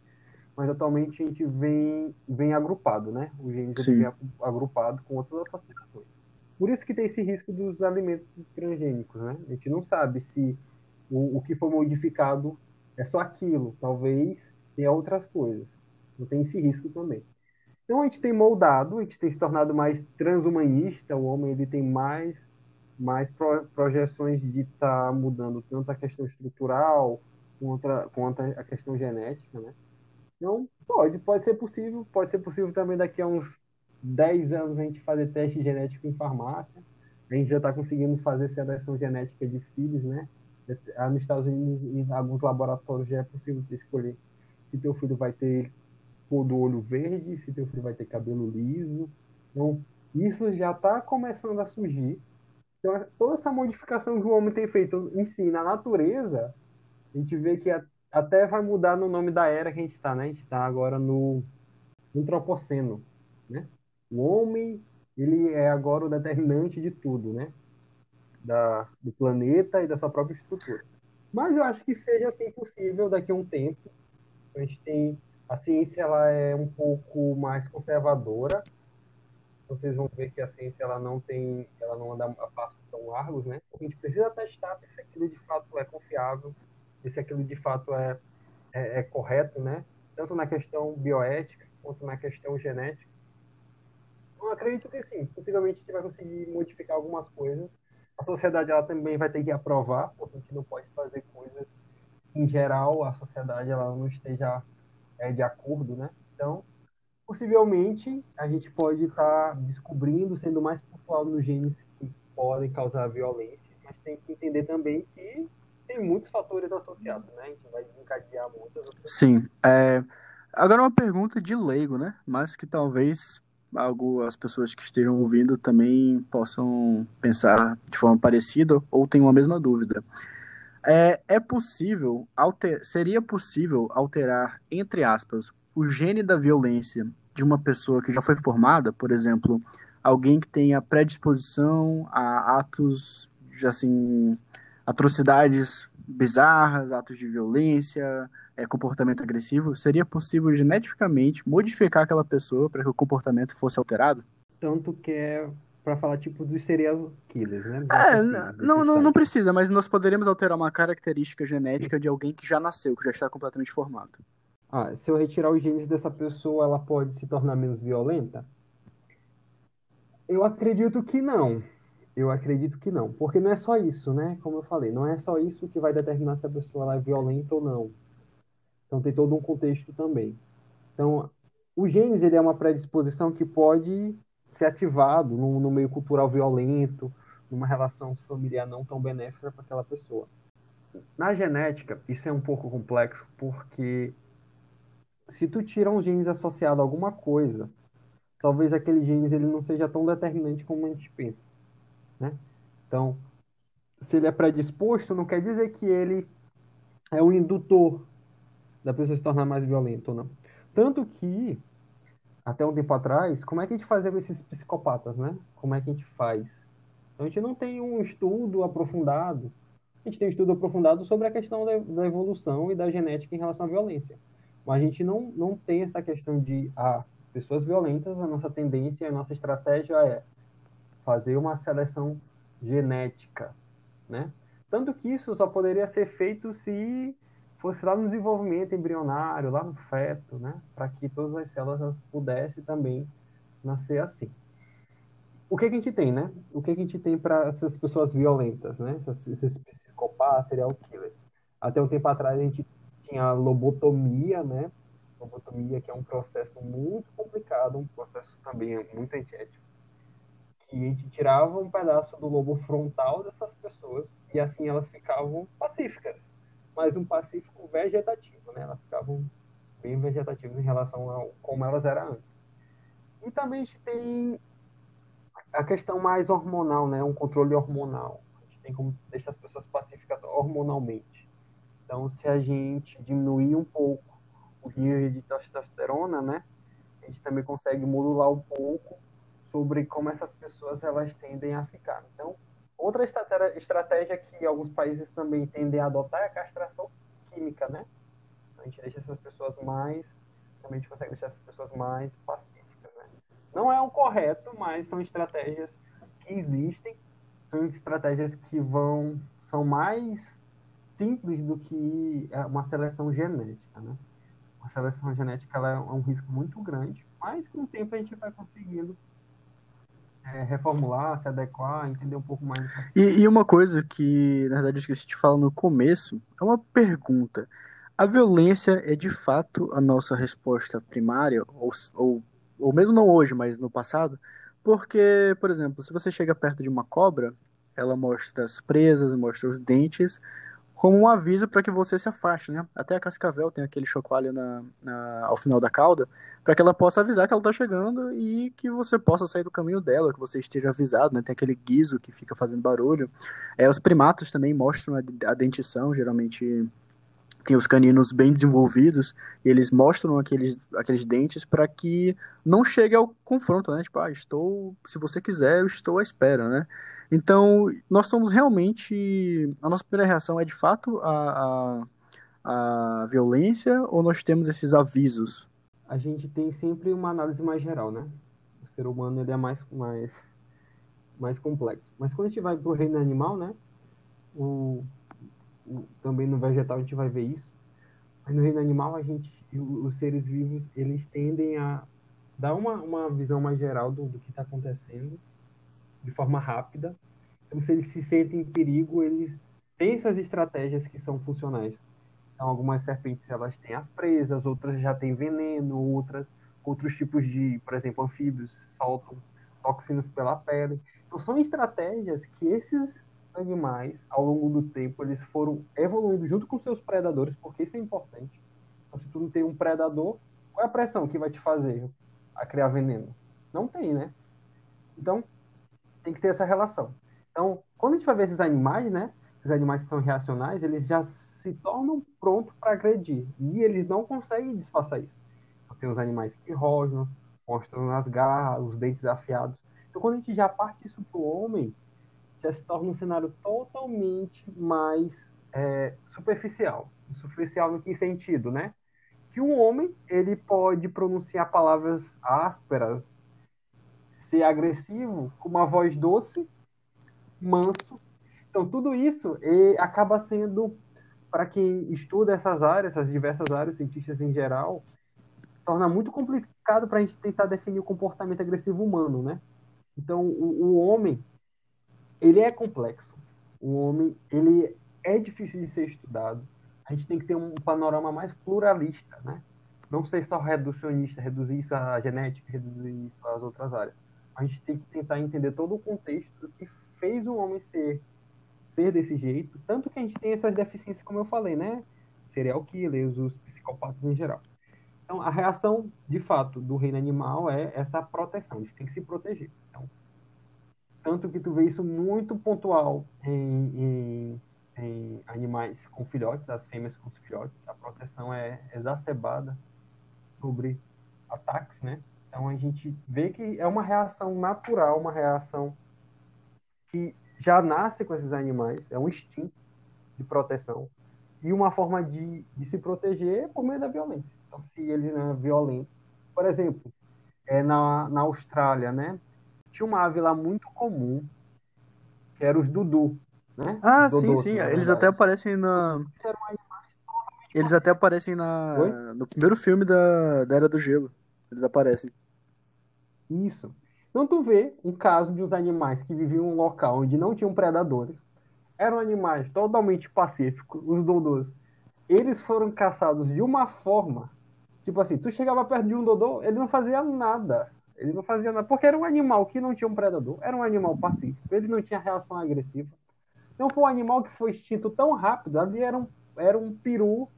mas atualmente a gente vem, vem agrupado, né? O gene vem agrupado com outras associações. Por isso que tem esse risco dos alimentos transgênicos, né? A gente não sabe se o, o que foi modificado é só aquilo, talvez tenha outras coisas. Não tem esse risco também. Então a gente tem moldado, a gente tem se tornado mais transhumanista, o homem ele tem mais mais pro, projeções de estar tá mudando tanto a questão estrutural quanto a, a questão genética, né? Então, pode, pode ser possível, pode ser possível também daqui a uns 10 anos a gente fazer teste genético em farmácia. A gente já está conseguindo fazer seleção genética de filhos, né? Nos Estados Unidos, em alguns laboratórios já é possível escolher se teu filho vai ter cor do olho verde, se teu filho vai ter cabelo liso. Então, isso já está começando a surgir. Então, toda essa modificação que o homem tem feito em si, na natureza, a gente vê que até vai mudar no nome da era que a gente está, né? A gente está agora no antropoceno, né? O homem, ele é agora o determinante de tudo, né? Da, do planeta e da sua própria estrutura. Mas eu acho que seja assim possível daqui a um tempo. A gente tem a ciência ela é um pouco mais conservadora. Vocês vão ver que a ciência ela não tem, ela não anda a passos tão largos, né? A gente precisa testar se aquilo de fato é confiável, se aquilo de fato é, é, é, correto, né? Tanto na questão bioética quanto na questão genética. Eu acredito que sim, possivelmente a gente vai conseguir modificar algumas coisas. A sociedade ela também vai ter que aprovar, porque a gente não pode fazer coisas em geral a sociedade ela não esteja é, de acordo, né? Então, possivelmente, a gente pode estar tá descobrindo, sendo mais pontual nos genes que podem causar violência, mas tem que entender também que tem muitos fatores associados, né? A gente vai encadear muitas outras Sim. É... Agora uma pergunta de leigo, né? Mas que talvez algo as pessoas que estejam ouvindo também possam pensar de forma parecida ou tenham a mesma dúvida. É, é possível, alter, seria possível alterar, entre aspas, o gene da violência de uma pessoa que já foi formada, por exemplo, alguém que tenha predisposição a atos, assim, atrocidades bizarras, atos de violência, é, comportamento agressivo, seria possível geneticamente modificar aquela pessoa para que o comportamento fosse alterado? Tanto que é para falar tipo dos serial killers, né? É, não, não, não precisa, mas nós poderíamos alterar uma característica genética de alguém que já nasceu, que já está completamente formado. Ah, se eu retirar os genes dessa pessoa, ela pode se tornar menos violenta? Eu acredito que não. Eu acredito que não, porque não é só isso, né? Como eu falei, não é só isso que vai determinar se a pessoa é violenta ou não. Então tem todo um contexto também. Então, o genes ele é uma predisposição que pode ser ativado no, no meio cultural violento, numa relação familiar não tão benéfica para aquela pessoa. Na genética, isso é um pouco complexo, porque se tu tira um genes associado a alguma coisa, talvez aquele genes ele não seja tão determinante como a gente pensa, né? Então, se ele é predisposto, não quer dizer que ele é um indutor da pessoa se tornar mais violenta ou não. Tanto que, até um tempo atrás, como é que a gente fazia com esses psicopatas, né? Como é que a gente faz? Então, a gente não tem um estudo aprofundado. A gente tem um estudo aprofundado sobre a questão da, da evolução e da genética em relação à violência. Mas a gente não, não tem essa questão de, ah, pessoas violentas, a nossa tendência, a nossa estratégia é fazer uma seleção genética, né? Tanto que isso só poderia ser feito se fosse lá no desenvolvimento embrionário, lá no feto, né? Para que todas as células pudessem também nascer assim. O que, que a gente tem, né? O que, que a gente tem para essas pessoas violentas, né? Esses, esses psicopatas, serial killers. Até um tempo atrás a gente tinha lobotomia, né? Lobotomia que é um processo muito complicado, um processo também muito antiético. Que a gente tirava um pedaço do lobo frontal dessas pessoas e assim elas ficavam pacíficas mas um pacífico vegetativo, né? Elas ficavam bem vegetativas em relação a como elas eram antes. E também a gente tem a questão mais hormonal, né? Um controle hormonal. A gente tem como deixar as pessoas pacíficas hormonalmente. Então, se a gente diminuir um pouco o nível de testosterona, né? A gente também consegue modular um pouco sobre como essas pessoas elas tendem a ficar. Então, Outra estratégia que alguns países também tendem a adotar é a castração química, né? A gente deixa essas pessoas mais, também a gente consegue deixar essas pessoas mais pacíficas, né? Não é o correto, mas são estratégias que existem, são estratégias que vão, são mais simples do que é, uma seleção genética, né? Uma seleção genética ela é um risco muito grande, mas com o tempo a gente vai conseguindo é, reformular, se adequar, entender um pouco mais. E, e, uma coisa que, na verdade, eu esqueci de falar no começo, é uma pergunta. A violência é de fato a nossa resposta primária, ou, ou, ou mesmo não hoje, mas no passado? Porque, por exemplo, se você chega perto de uma cobra, ela mostra as presas, mostra os dentes, como um aviso para que você se afaste, né? Até a cascavel tem aquele chocalho na, na, ao final da cauda, para que ela possa avisar que ela está chegando e que você possa sair do caminho dela, que você esteja avisado, né? Tem aquele guiso que fica fazendo barulho. É, os primatos também mostram a, a dentição, geralmente tem os caninos bem desenvolvidos e eles mostram aqueles, aqueles dentes para que não chegue ao confronto, né? Tipo, ah, estou, se você quiser, eu estou à espera, né? Então, nós somos realmente. A nossa primeira reação é de fato a, a, a violência ou nós temos esses avisos? A gente tem sempre uma análise mais geral, né? O ser humano ele é mais, mais, mais complexo. Mas quando a gente vai para o reino animal, né? O, o, também no vegetal a gente vai ver isso. Mas no reino animal, a gente, os seres vivos, eles tendem a dar uma, uma visão mais geral do, do que está acontecendo de forma rápida. Então, se eles se sentem em perigo, eles têm essas estratégias que são funcionais. Então, algumas serpentes elas têm as presas, outras já têm veneno, outras outros tipos de, por exemplo, anfíbios soltam toxinas pela pele. Então, são estratégias que esses animais, ao longo do tempo, eles foram evoluindo junto com seus predadores, porque isso é importante. Então, se tu não tem um predador, qual é a pressão que vai te fazer a criar veneno? Não tem, né? Então, tem que ter essa relação. Então, quando a gente vai ver esses animais, né? Esses animais que são reacionais, eles já se tornam prontos para agredir. E eles não conseguem disfarçar isso. Então, tem os animais que rosnam, mostram as garras, os dentes afiados. Então, quando a gente já parte isso para o homem, já se torna um cenário totalmente mais é, superficial. Superficial no que sentido, né? Que um homem, ele pode pronunciar palavras ásperas, ser agressivo, com uma voz doce, manso. Então, tudo isso acaba sendo para quem estuda essas áreas, essas diversas áreas, cientistas em geral, torna muito complicado para a gente tentar definir o comportamento agressivo humano, né? Então, o, o, homem, ele é complexo. O homem, ele é difícil de ser estudado. A gente tem que ter um panorama mais pluralista, né? Não ser só reducionista, reduzir isso à genética, reduzir isso às outras áreas. A gente tem que tentar entender todo o contexto que fez o homem ser ser desse jeito, tanto que a gente tem essas deficiências, como eu falei, né? Serial killers, os psicopatas em geral. Então, a reação, de fato, do reino animal é essa proteção, eles têm que se proteger. Então, tanto que tu vê isso muito pontual em, em, em animais com filhotes, as fêmeas com os filhotes, a proteção é exacerbada sobre ataques, né? Então a gente vê que é uma reação natural, uma reação que já nasce com esses animais, é um instinto de proteção e uma forma de, de se proteger é por meio da violência. Então, se ele não é violento, por exemplo, é na, na Austrália, né? Tinha uma ave lá muito comum, que era os dudu, né? Ah, sim, sim. Eles até aparecem na. Eles até aparecem na... no primeiro filme da, da Era do Gelo. Eles aparecem. Isso. Então tu vê um caso de uns animais que viviam em um local onde não tinham predadores, eram animais totalmente pacíficos, os dodôs. Eles foram caçados de uma forma, tipo assim, tu chegava perto de um dodô, ele não fazia nada. Ele não fazia nada, porque era um animal que não tinha um predador, era um animal pacífico, ele não tinha reação agressiva. Então foi um animal que foi extinto tão rápido, ali era um, era um peru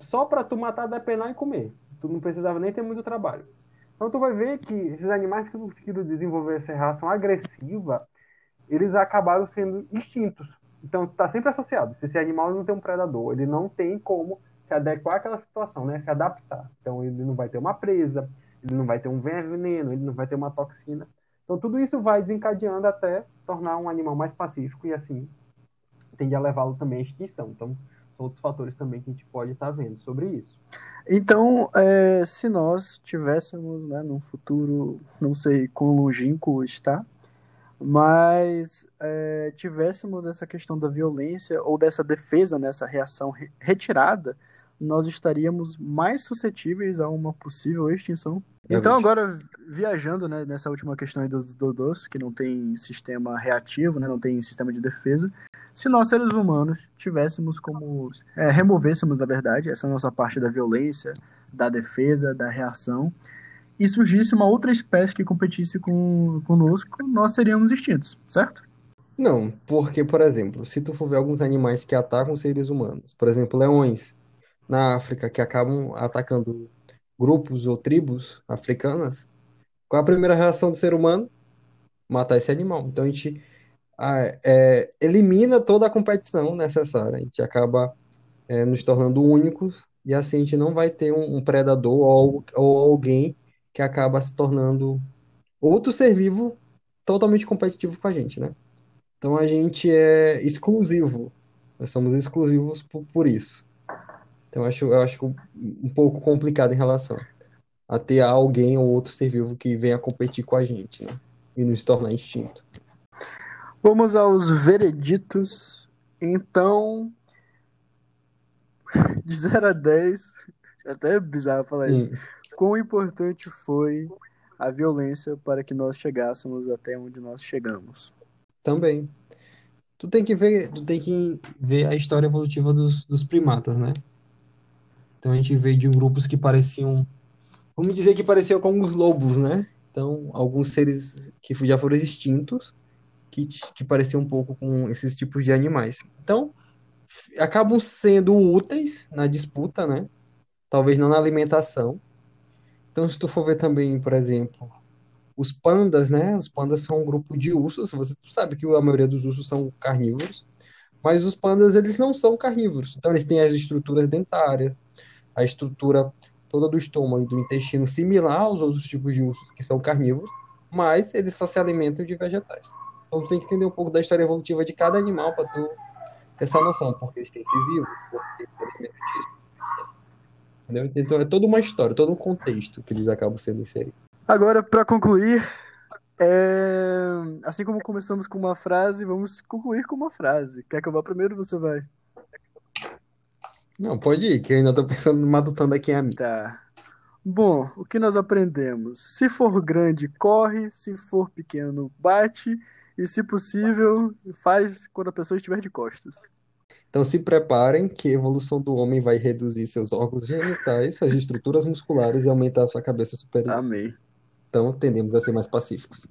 só para tu matar, depenar e comer. Tu não precisava nem ter muito trabalho. Então tu vai ver que esses animais que conseguiram desenvolver essa reação agressiva, eles acabaram sendo extintos. Então está sempre associado. Se esse animal não tem um predador, ele não tem como se adequar àquela situação, né? Se adaptar. Então ele não vai ter uma presa, ele não vai ter um veneno, ele não vai ter uma toxina. Então tudo isso vai desencadeando até tornar um animal mais pacífico e assim tende a levá-lo também à extinção. Então outros fatores também que a gente pode estar tá vendo sobre isso. Então, é, se nós tivéssemos, né, num futuro, não sei quão longínquo está, mas é, tivéssemos essa questão da violência ou dessa defesa, nessa reação re retirada, nós estaríamos mais suscetíveis a uma possível extinção. Então, agora, viajando né, nessa última questão aí dos dodôs, que não tem sistema reativo, né, não tem sistema de defesa, se nós, seres humanos, tivéssemos como. É, removêssemos, na verdade, essa nossa parte da violência, da defesa, da reação, e surgisse uma outra espécie que competisse com, conosco, nós seríamos extintos, certo? Não, porque, por exemplo, se tu for ver alguns animais que atacam seres humanos, por exemplo, leões na África que acabam atacando grupos ou tribos africanas, qual a primeira reação do ser humano? Matar esse animal. Então a gente é, elimina toda a competição necessária. A gente acaba é, nos tornando únicos e assim a gente não vai ter um, um predador ou, ou alguém que acaba se tornando outro ser vivo totalmente competitivo com a gente, né? Então a gente é exclusivo. Nós somos exclusivos por, por isso. Então eu acho, eu acho um pouco complicado em relação a ter alguém ou outro ser vivo que venha competir com a gente, né? E nos tornar extinto. Vamos aos vereditos. Então, de 0 a 10, até é bizarro falar isso. Hum. Quão importante foi a violência para que nós chegássemos até onde nós chegamos? Também. Tu tem que ver, tu tem que ver a história evolutiva dos, dos primatas, né? Então a gente veio de grupos que pareciam, vamos dizer que pareciam com os lobos, né? Então, alguns seres que já foram extintos, que, que pareciam um pouco com esses tipos de animais. Então, acabam sendo úteis na disputa, né? Talvez não na alimentação. Então, se tu for ver também, por exemplo, os pandas, né? Os pandas são um grupo de ursos. Você sabe que a maioria dos ursos são carnívoros, mas os pandas eles não são carnívoros. Então, eles têm as estruturas dentárias, a estrutura toda do estômago e do intestino similar aos outros tipos de ursos que são carnívoros, mas eles só se alimentam de vegetais. Então, tem que entender um pouco da história evolutiva de cada animal para tu ter essa noção, porque eles têm incisivos, porque eles Entendeu? Então é toda uma história, todo um contexto que eles acabam sendo inseridos. Agora, para concluir, é... assim como começamos com uma frase, vamos concluir com uma frase. Quer que eu vá primeiro ou você vai? Não, pode ir, que eu ainda tô pensando, matutando aqui a minha. Tá. Bom, o que nós aprendemos? Se for grande, corre, se for pequeno, bate, e se possível, faz quando a pessoa estiver de costas. Então se preparem que a evolução do homem vai reduzir seus órgãos genitais, suas estruturas musculares e aumentar a sua cabeça superior. Amém. Então tendemos a ser mais pacíficos.